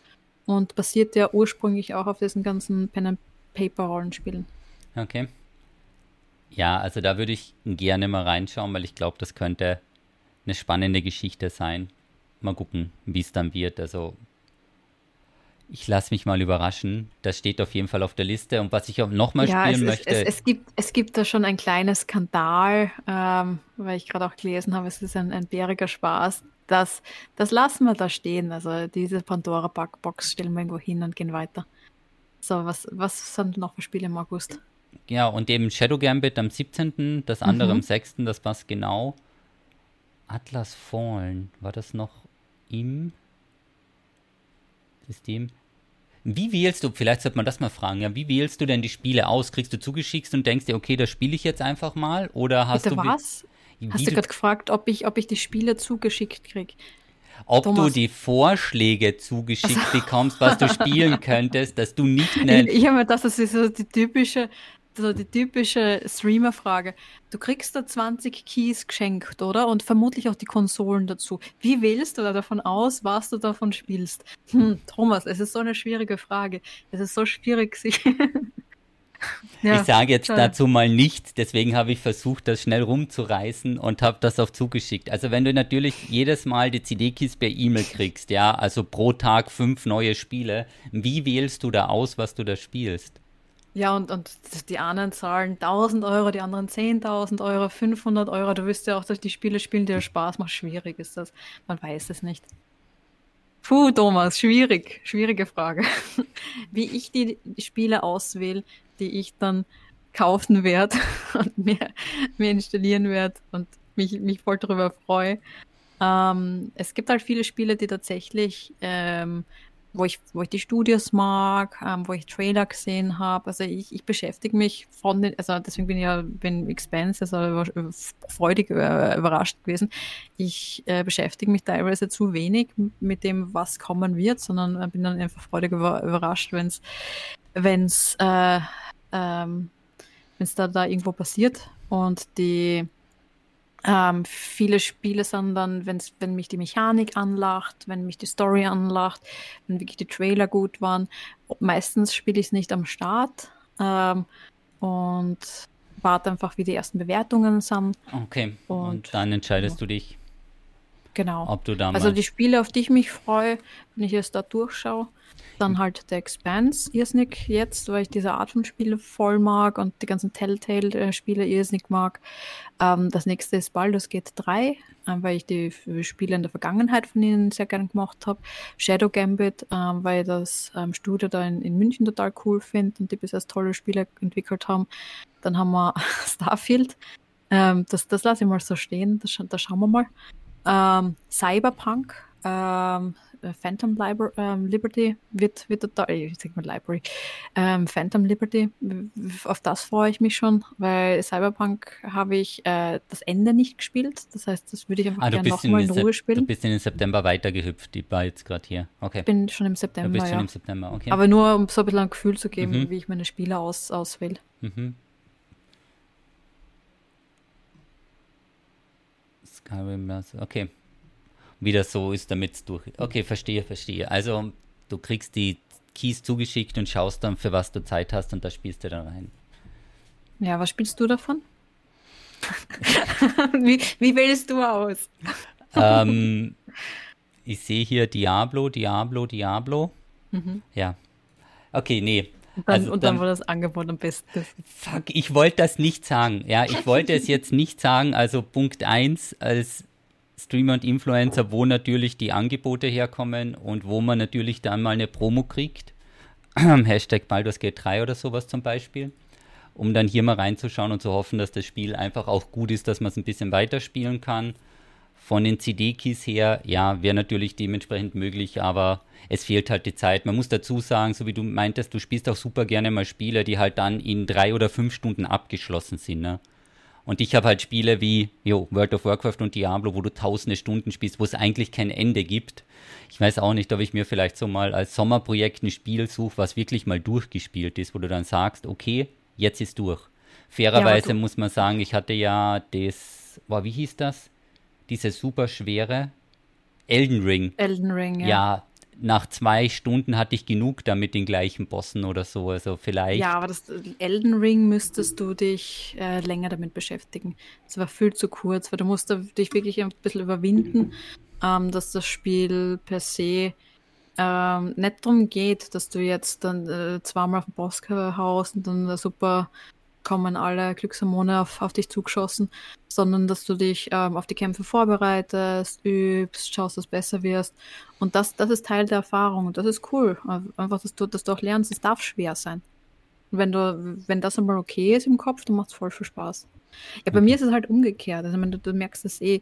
und basiert ja ursprünglich auch auf diesen ganzen Pen-and-Paper-Rollenspielen. Okay. Ja, also da würde ich gerne mal reinschauen, weil ich glaube, das könnte eine spannende Geschichte sein. Mal gucken, wie es dann wird. Also ich lasse mich mal überraschen. Das steht auf jeden Fall auf der Liste. Und was ich auch nochmal ja, spielen es möchte. Es, es, gibt, es gibt da schon ein kleines Skandal, ähm, weil ich gerade auch gelesen habe, es ist ein, ein bäriger Spaß das, das lassen wir da stehen. Also diese Pandora-Box stellen wir irgendwo hin und gehen weiter. So, was, was sind noch für Spiele im August? Ja, und eben Shadow Gambit am 17., das andere mhm. am 6., das passt genau. Atlas Fallen, war das noch im System? Wie wählst du, vielleicht sollte man das mal fragen, ja, wie wählst du denn die Spiele aus? Kriegst du zugeschickt und denkst dir, okay, das spiele ich jetzt einfach mal? Oder hast Bitte du. Was? Hast du gerade gefragt, ob ich, ob ich die Spiele zugeschickt kriege? Ob Thomas. du die Vorschläge zugeschickt also. bekommst, was du spielen könntest, dass du nicht Ich, ich habe mir gedacht, das ist so die typische, so die typische Streamer-Frage. Du kriegst da 20 Keys geschenkt, oder? Und vermutlich auch die Konsolen dazu. Wie wählst du da davon aus, was du davon spielst? Hm, Thomas, es ist so eine schwierige Frage. Es ist so schwierig, sich Ja, ich sage jetzt toll. dazu mal nichts, deswegen habe ich versucht, das schnell rumzureißen und habe das auch zugeschickt. Also wenn du natürlich jedes Mal die CD-Keys per E-Mail kriegst, ja, also pro Tag fünf neue Spiele, wie wählst du da aus, was du da spielst? Ja, und, und die anderen zahlen 1000 Euro, die anderen 10.000 Euro, 500 Euro. Du wirst ja auch durch die Spiele spielen, die dir Spaß macht. Schwierig ist das. Man weiß es nicht. Puh, Thomas, schwierig. Schwierige Frage. Wie ich die Spiele auswähle, die ich dann kaufen werde und mir, mir installieren werde und mich, mich voll darüber freue. Ähm, es gibt halt viele Spiele, die tatsächlich, ähm, wo, ich, wo ich die Studios mag, ähm, wo ich Trailer gesehen habe. Also ich, ich beschäftige mich von den, also deswegen bin ich ja bin Expense, also freudig überrascht gewesen. Ich äh, beschäftige mich teilweise zu wenig mit dem, was kommen wird, sondern äh, bin dann einfach freudig überrascht, wenn es wenn es äh, ähm, wenn es da, da irgendwo passiert. Und die Ähm, viele Spiele sind dann, wenn's, wenn mich die Mechanik anlacht, wenn mich die Story anlacht, wenn wirklich die Trailer gut waren. Meistens spiele ich es nicht am Start ähm, und warte einfach, wie die ersten Bewertungen sind. Okay. Und, und dann entscheidest ja. du dich. Genau. Ob du da also die Spiele, auf die ich mich freue, wenn ich es da durchschaue, dann halt der Expanse irrsinnig jetzt, weil ich diese Art von Spiele voll mag und die ganzen Telltale-Spiele irrsinnig mag. Ähm, das nächste ist Baldur's Gate 3, äh, weil ich die Spiele in der Vergangenheit von ihnen sehr gerne gemacht habe. Shadow Gambit, äh, weil ich das ähm, Studio da in, in München total cool finde und die bis jetzt tolle Spiele entwickelt haben. Dann haben wir Starfield. Ähm, das das lasse ich mal so stehen, das, das schauen wir mal. Ähm, Cyberpunk, ähm, äh, Phantom Libra ähm, Liberty wird, wird total, ich sag mal Library, ähm, Phantom Liberty, auf das freue ich mich schon, weil Cyberpunk habe ich äh, das Ende nicht gespielt, das heißt, das würde ich einfach ah, gerne nochmal in, in Ruhe spielen. Du bist in den September weitergehüpft, die war jetzt gerade hier, okay. Ich bin schon im September, du bist ja. schon im September, okay. Aber nur, um so ein bisschen ein Gefühl zu geben, mhm. wie ich meine Spieler aus, auswähle. Mhm. Okay wie das so ist, damit es durch. Okay, verstehe, verstehe. Also du kriegst die Keys zugeschickt und schaust dann, für was du Zeit hast und da spielst du dann rein. Ja, was spielst du davon? wie, wie wählst du aus? ähm, ich sehe hier Diablo, Diablo, Diablo. Mhm. Ja. Okay, nee. Und dann, also, und dann, dann war das Angebot am besten. Fuck, ich wollte das nicht sagen. Ja, ich wollte es jetzt nicht sagen. Also Punkt 1 als Streamer und Influencer, wo natürlich die Angebote herkommen und wo man natürlich dann mal eine Promo kriegt. Hashtag Baldur's Gate 3 oder sowas zum Beispiel. Um dann hier mal reinzuschauen und zu hoffen, dass das Spiel einfach auch gut ist, dass man es ein bisschen weiterspielen kann. Von den CD-Keys her, ja, wäre natürlich dementsprechend möglich, aber es fehlt halt die Zeit. Man muss dazu sagen, so wie du meintest, du spielst auch super gerne mal Spiele, die halt dann in drei oder fünf Stunden abgeschlossen sind. Ne? Und ich habe halt Spiele wie jo, World of Warcraft und Diablo, wo du tausende Stunden spielst, wo es eigentlich kein Ende gibt. Ich weiß auch nicht, ob ich mir vielleicht so mal als Sommerprojekt ein Spiel suche, was wirklich mal durchgespielt ist, wo du dann sagst, okay, jetzt ist durch. Fairerweise ja, muss man sagen, ich hatte ja das, boah, wie hieß das? Diese super schwere Elden Ring. Elden Ring, ja. Ja, nach zwei Stunden hatte ich genug damit den gleichen Bossen oder so. Also vielleicht. Ja, aber das Elden Ring müsstest du dich äh, länger damit beschäftigen. Es war viel zu kurz, weil du musst dich wirklich ein bisschen überwinden, ähm, dass das Spiel per se ähm, nicht darum geht, dass du jetzt dann äh, zweimal auf den Boss haust und dann super kommen alle Glückshormone auf, auf dich zugeschossen, sondern dass du dich ähm, auf die Kämpfe vorbereitest, übst, schaust, dass du besser wirst. Und das, das ist Teil der Erfahrung und das ist cool. Einfach, dass du, dass du auch lernst, es darf schwer sein. Und wenn du, wenn das einmal okay ist im Kopf, dann macht es voll viel Spaß. Ja, bei okay. mir ist es halt umgekehrt. Also, wenn du, du merkst es eh.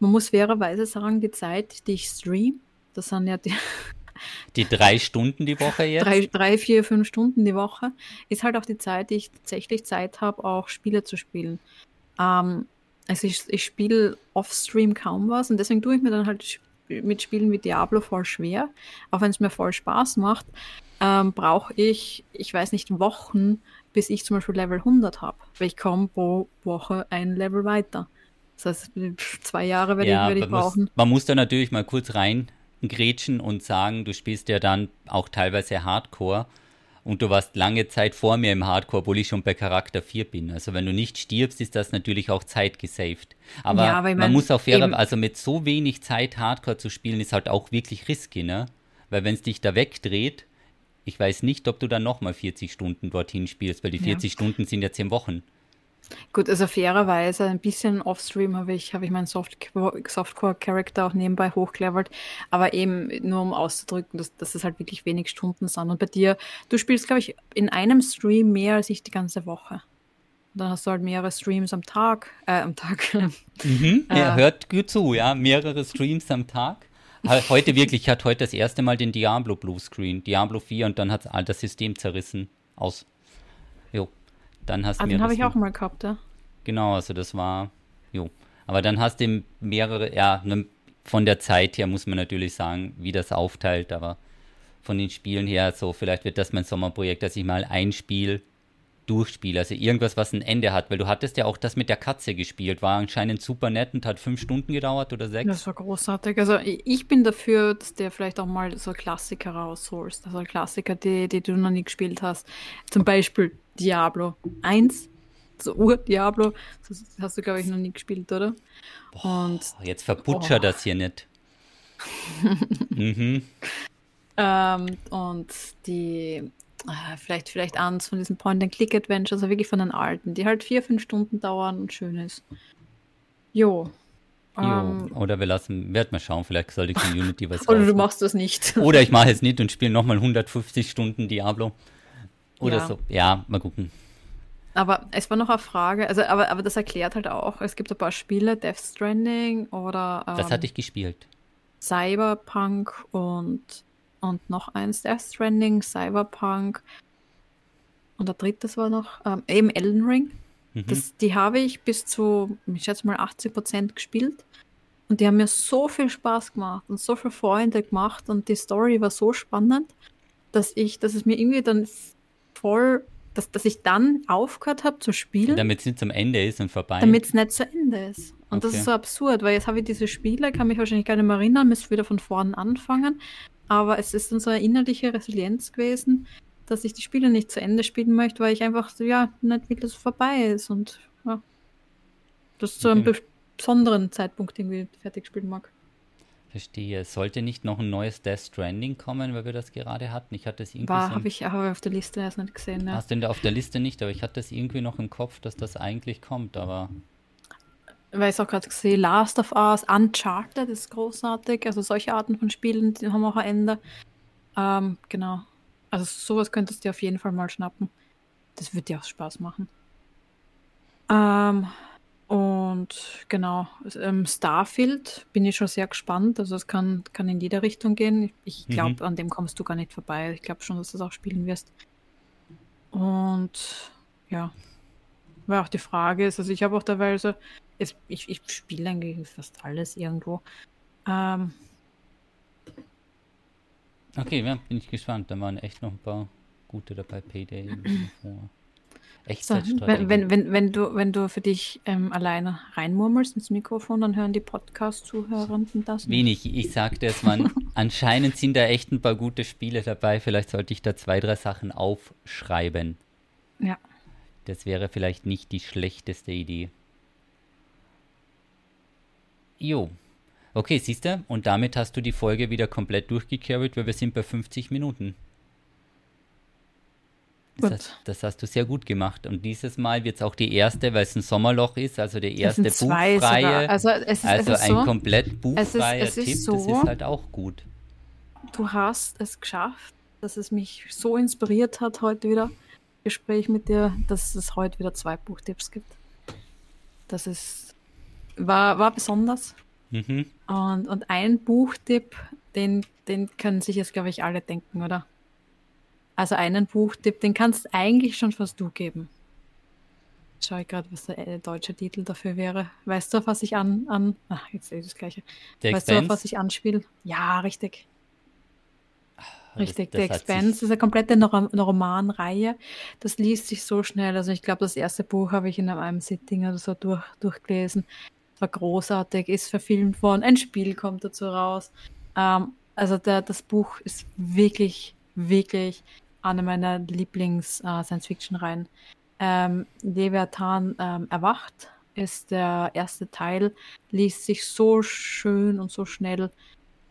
Man muss fairerweise sagen, die Zeit, die ich stream, das sind ja die, die drei Stunden die Woche jetzt? Drei, drei, vier, fünf Stunden die Woche ist halt auch die Zeit, die ich tatsächlich Zeit habe, auch Spiele zu spielen. Ähm, also ich, ich spiele off-stream kaum was und deswegen tue ich mir dann halt mit Spielen wie Diablo voll schwer, auch wenn es mir voll Spaß macht, ähm, brauche ich, ich weiß nicht, Wochen, bis ich zum Beispiel Level 100 habe, weil ich komme pro Woche ein Level weiter. Das heißt, zwei Jahre werde ja, ich, werd ich brauchen. Muss, man muss da natürlich mal kurz rein grätschen und sagen, du spielst ja dann auch teilweise Hardcore und du warst lange Zeit vor mir im Hardcore, obwohl ich schon bei Charakter 4 bin. Also wenn du nicht stirbst, ist das natürlich auch Zeit gesaved. Aber ja, man, man muss auch fairer, also mit so wenig Zeit Hardcore zu spielen, ist halt auch wirklich risky, ne? Weil wenn es dich da wegdreht, ich weiß nicht, ob du dann nochmal 40 Stunden dorthin spielst, weil die 40 ja. Stunden sind ja 10 Wochen. Gut, also fairerweise ein bisschen offstream habe ich, habe ich meinen Softcore-Charakter auch nebenbei hochgelevelt, aber eben nur um auszudrücken, dass, dass es halt wirklich wenig Stunden sind. Und bei dir, du spielst, glaube ich, in einem Stream mehr als ich die ganze Woche. Dann hast du halt mehrere Streams am Tag, äh, am Tag. Mhm, äh, ja, hört gut zu, ja, mehrere Streams am Tag. Heute wirklich, ich hatte heute das erste Mal den Diablo Blue Screen, Diablo 4 und dann hat das System zerrissen. Aus. Dann hast ah, den habe ich auch mal gehabt, ja. Genau, also das war, jo. Aber dann hast du mehrere, ja, ne, von der Zeit her muss man natürlich sagen, wie das aufteilt, aber von den Spielen her, so vielleicht wird das mein Sommerprojekt, dass ich mal ein Spiel durchspiele. Also irgendwas, was ein Ende hat, weil du hattest ja auch das mit der Katze gespielt. War anscheinend super nett und hat fünf Stunden gedauert oder sechs. Das war großartig. Also ich bin dafür, dass der vielleicht auch mal so Klassiker rausholst. Also Klassiker, die, die du noch nie gespielt hast. Zum Beispiel Diablo 1. So Ur-Diablo. Das hast du, glaube ich, noch nie gespielt, oder? Boah, und jetzt verbutscher oh. das hier nicht. mhm. Ähm, und die äh, vielleicht, vielleicht eins von diesen Point-and-Click-Adventures, also wirklich von den alten, die halt vier, fünf Stunden dauern und schön ist. Jo. Jo, ähm, oder wir lassen, werden mal schauen, vielleicht soll die Community was Oder du machst das nicht. Oder ich mache es nicht und spiele nochmal 150 Stunden Diablo. Oder ja. so. Ja, mal gucken. Aber es war noch eine Frage, also aber, aber das erklärt halt auch, es gibt ein paar Spiele, Death Stranding oder ähm, Das hatte ich gespielt. Cyberpunk und und noch eins, Death Stranding, Cyberpunk und der dritte war noch ähm, eben Elden Ring. Mhm. Das, die habe ich bis zu, ich schätze mal, 80 Prozent gespielt. Und die haben mir so viel Spaß gemacht und so viele Freunde gemacht und die Story war so spannend, dass ich, dass es mir irgendwie dann voll, dass, dass ich dann aufgehört habe zu spielen. Damit es nicht zum Ende ist und vorbei. Damit es nicht zu Ende ist. Und okay. das ist so absurd, weil jetzt habe ich diese Spiele, kann mich wahrscheinlich gar nicht mehr erinnern, müsste wieder von vorne anfangen. Aber es ist dann so eine innerliche Resilienz gewesen, dass ich die Spiele nicht zu Ende spielen möchte, weil ich einfach so, ja, nicht will, dass es vorbei ist und ja, das zu einem besonderen Zeitpunkt irgendwie fertig spielen mag. Verstehe. Sollte nicht noch ein neues Death Stranding kommen, weil wir das gerade hatten? Ich hatte es irgendwie. War, so habe ich aber auf der Liste erst nicht gesehen. Ja. Hast du denn auf der Liste nicht, aber ich hatte es irgendwie noch im Kopf, dass das eigentlich kommt, aber weil ich auch gerade gesehen, Last of Us, Uncharted ist großartig. Also solche Arten von Spielen, die haben auch ein Ende. Ähm, genau. Also sowas könntest du auf jeden Fall mal schnappen. Das wird dir auch Spaß machen. Ähm, und genau, ähm, Starfield bin ich schon sehr gespannt. Also es kann, kann in jede Richtung gehen. Ich glaube, mhm. an dem kommst du gar nicht vorbei. Ich glaube schon, dass du das auch spielen wirst. Und ja, weil auch die Frage ist, also ich habe auch teilweise ich, ich, spiele eigentlich fast alles irgendwo. Ähm, okay, ja, bin ich gespannt. Da waren echt noch ein paar gute dabei. Payday. so, wenn, wenn, wenn, wenn, du, wenn du für dich ähm, alleine reinmurmelst ins Mikrofon, dann hören die Podcast-Zuhörenden das nicht. Wenig. Ich sagte es, man, anscheinend sind da echt ein paar gute Spiele dabei. Vielleicht sollte ich da zwei, drei Sachen aufschreiben. Ja. Das wäre vielleicht nicht die schlechteste Idee. Jo. Okay, siehst du? Und damit hast du die Folge wieder komplett durchgecarried, weil wir sind bei 50 Minuten. Das, hast, das hast du sehr gut gemacht. Und dieses Mal wird es auch die erste, weil es ein Sommerloch ist, also der erste buchfreie. Also, es ist, also es ein so, komplett buchfreier es ist, es Tipp, so, das ist halt auch gut. Du hast es geschafft, dass es mich so inspiriert hat heute wieder, Gespräch mit dir, dass es heute wieder zwei Buchtipps gibt. Das ist war, war besonders. Mhm. Und, und ein Buchtipp, den, den können sich jetzt, glaube ich, alle denken, oder? Also einen Buchtipp, den kannst eigentlich schon fast du geben. Schau ich gerade, was der äh, deutsche Titel dafür wäre. Weißt du, auf was ich an. an ach, jetzt sehe ich das Gleiche. The weißt Expense? du, auf was ich anspiele? Ja, richtig. Richtig, das, das The Expense ist eine komplette eine Romanreihe. Das liest sich so schnell. Also ich glaube, das erste Buch habe ich in einem Sitting oder so durch, durchgelesen war großartig, ist verfilmt worden, ein Spiel kommt dazu raus. Ähm, also der, das Buch ist wirklich, wirklich eine meiner Lieblings-Science-Fiction-Reihen. Äh, ähm, Leviathan ähm, erwacht ist der erste Teil, liest sich so schön und so schnell.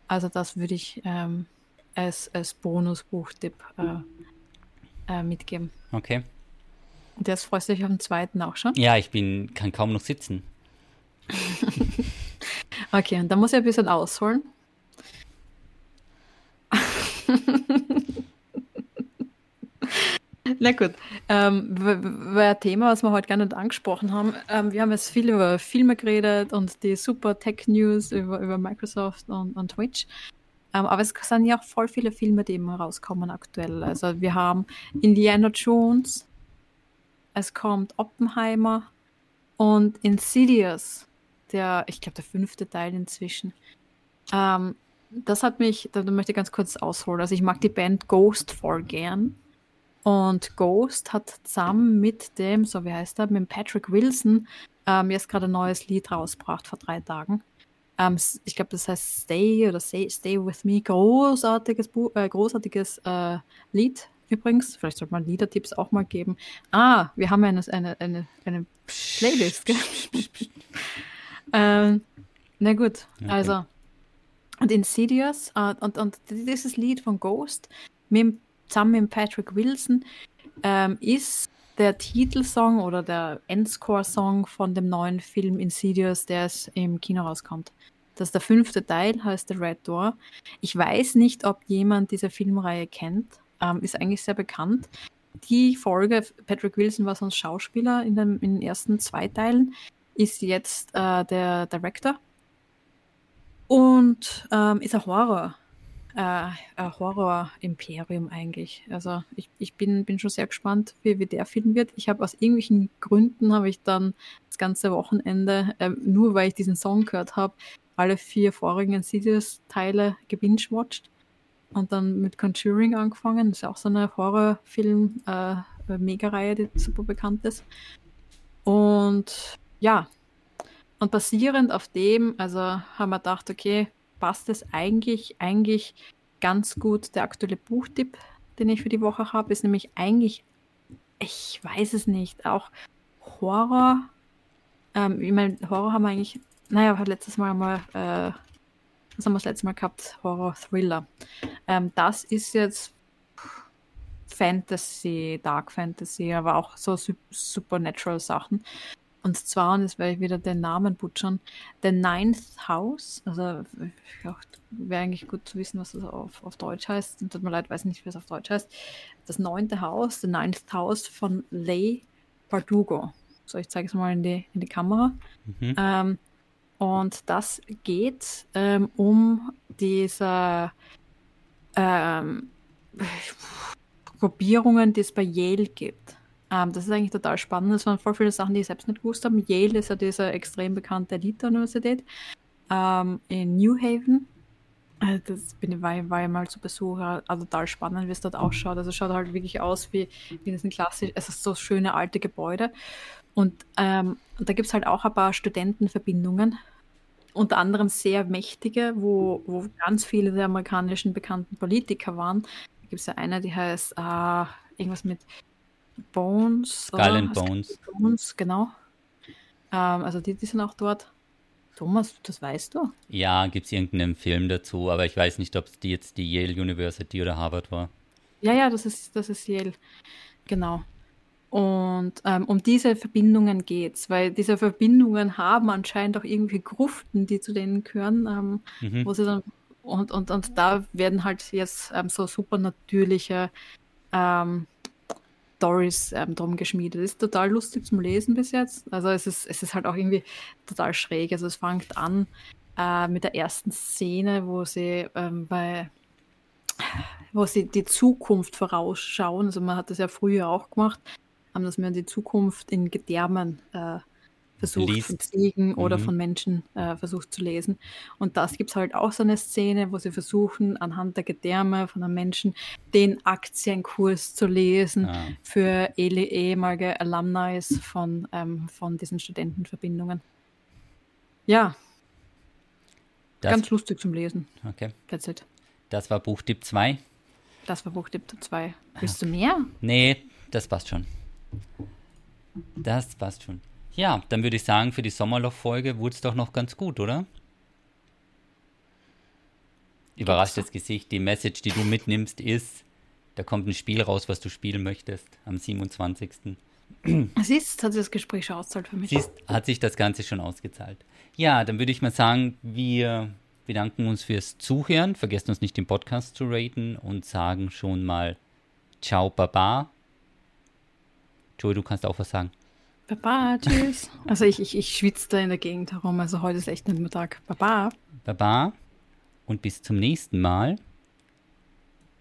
Also das würde ich ähm, als, als Bonusbuchtipp äh, äh, mitgeben. Okay. Und jetzt freust du dich auf den zweiten auch schon? Ja, ich bin, kann kaum noch sitzen. okay, und da muss ich ein bisschen ausholen. Na gut, ähm, war ein Thema, was wir heute gar nicht angesprochen haben. Ähm, wir haben jetzt viel über Filme geredet und die super Tech-News über, über Microsoft und, und Twitch. Ähm, aber es sind ja auch voll viele Filme, die immer rauskommen aktuell. Also wir haben Indiana Jones, es kommt Oppenheimer und Insidious der, ich glaube, der fünfte Teil inzwischen. Ähm, das hat mich, da möchte ich ganz kurz ausholen. Also ich mag die Band Ghost voll gern. Und Ghost hat zusammen mit dem, so wie heißt er, mit Patrick Wilson ähm, jetzt gerade ein neues Lied rausgebracht vor drei Tagen. Ähm, ich glaube, das heißt Stay oder Stay, Stay With Me. Großartiges, Bu äh, großartiges äh, Lied übrigens. Vielleicht sollte man Liedertipps auch mal geben. Ah, wir haben eine, eine, eine, eine Playlist. Ähm, na gut, okay. also. Und Insidious äh, und, und dieses Lied von Ghost mit, zusammen mit Patrick Wilson ähm, ist der Titelsong oder der Endscore-Song von dem neuen Film Insidious, der es im Kino rauskommt. Das ist der fünfte Teil, heißt The Red Door. Ich weiß nicht, ob jemand diese Filmreihe kennt. Ähm, ist eigentlich sehr bekannt. Die Folge, Patrick Wilson war sonst Schauspieler in, dem, in den ersten zwei Teilen, ist jetzt äh, der Director und ähm, ist ein Horror äh, Horror-Imperium eigentlich. Also ich, ich bin, bin schon sehr gespannt, wie, wie der Film wird. Ich habe aus irgendwelchen Gründen habe ich dann das ganze Wochenende, äh, nur weil ich diesen Song gehört habe, alle vier vorigen Insidious-Teile gebingewatcht und dann mit Conjuring angefangen. Das ist auch so eine Horrorfilm-Mega-Reihe, äh, die super bekannt ist. Und ja, und basierend auf dem, also haben wir gedacht, okay, passt es eigentlich, eigentlich ganz gut. Der aktuelle Buchtipp, den ich für die Woche habe, ist nämlich eigentlich, ich weiß es nicht, auch Horror. Ähm, ich meine, Horror haben wir eigentlich, naja, letztes Mal mal, äh, was haben wir das letzte Mal gehabt? Horror-Thriller. Ähm, das ist jetzt Fantasy, Dark Fantasy, aber auch so Supernatural Sachen. Und zwar, und jetzt werde ich wieder den Namen butchern, The Ninth House. Also wäre eigentlich gut zu wissen, was das auf, auf Deutsch heißt. Und tut mir leid, weiß nicht, wie es auf Deutsch heißt. Das neunte Haus, The Ninth House von Leigh Bardugo. So, ich zeige es mal in die, in die Kamera. Mhm. Ähm, und das geht ähm, um diese ähm, Gruppierungen, die es bei Yale gibt. Ähm, das ist eigentlich total spannend. Das waren voll viele Sachen, die ich selbst nicht gewusst habe. Yale ist ja diese extrem bekannte Elite-Universität ähm, in New Haven. Also das bin, war, war ja mal zu Besuch, also total spannend, wie es dort ausschaut. Also es schaut halt wirklich aus wie, wie das ein klassisch, es ist so schöne alte Gebäude. Und, ähm, da gibt es halt auch ein paar Studentenverbindungen, unter anderem sehr mächtige, wo, wo ganz viele der amerikanischen bekannten Politiker waren. Da gibt es ja eine, die heißt äh, irgendwas mit Bones. Skull and Bones. Bones, genau. Ähm, also die, die sind auch dort. Thomas, das weißt du? Ja, gibt es irgendeinen Film dazu, aber ich weiß nicht, ob es die jetzt die Yale University oder Harvard war. Ja, ja, das ist, das ist Yale. Genau. Und ähm, um diese Verbindungen geht es, weil diese Verbindungen haben anscheinend auch irgendwie Gruften, die zu denen gehören, ähm, mhm. wo sie dann und, und, und da werden halt jetzt ähm, so supernatürliche ähm, Stories ähm, drum geschmiedet. Ist total lustig zum Lesen bis jetzt. Also es ist, es ist halt auch irgendwie total schräg. Also es fängt an äh, mit der ersten Szene, wo sie ähm, bei wo sie die Zukunft vorausschauen. Also man hat das ja früher auch gemacht, haben das mir die Zukunft in Gedärmen äh, versucht Liest. von Ziegen mhm. oder von Menschen äh, versucht zu lesen. Und das gibt es halt auch so eine Szene, wo sie versuchen, anhand der Gedärme von einem Menschen den Aktienkurs zu lesen ah. für ehemalige Alumni von, ähm, von diesen Studentenverbindungen. Ja. Das, Ganz lustig zum Lesen. Okay. That's it. Das war Buchtipp 2. Das war Buchtipp 2. Willst du mehr? Nee, das passt schon. Das passt schon. Ja, dann würde ich sagen, für die Sommerloch-Folge wurde es doch noch ganz gut, oder? Überraschtes Gesicht. Die Message, die du mitnimmst, ist, da kommt ein Spiel raus, was du spielen möchtest am 27. Siehst, hat sich das Gespräch schon ausgezahlt für mich. Siehst, hat sich das Ganze schon ausgezahlt. Ja, dann würde ich mal sagen, wir bedanken uns fürs Zuhören. Vergesst uns nicht, den Podcast zu raten und sagen schon mal Ciao, Baba. Joey, du kannst auch was sagen. Baba, tschüss. Also ich, ich, ich schwitze da in der Gegend herum, also heute ist echt ein Mittag. Baba. Baba und bis zum nächsten Mal.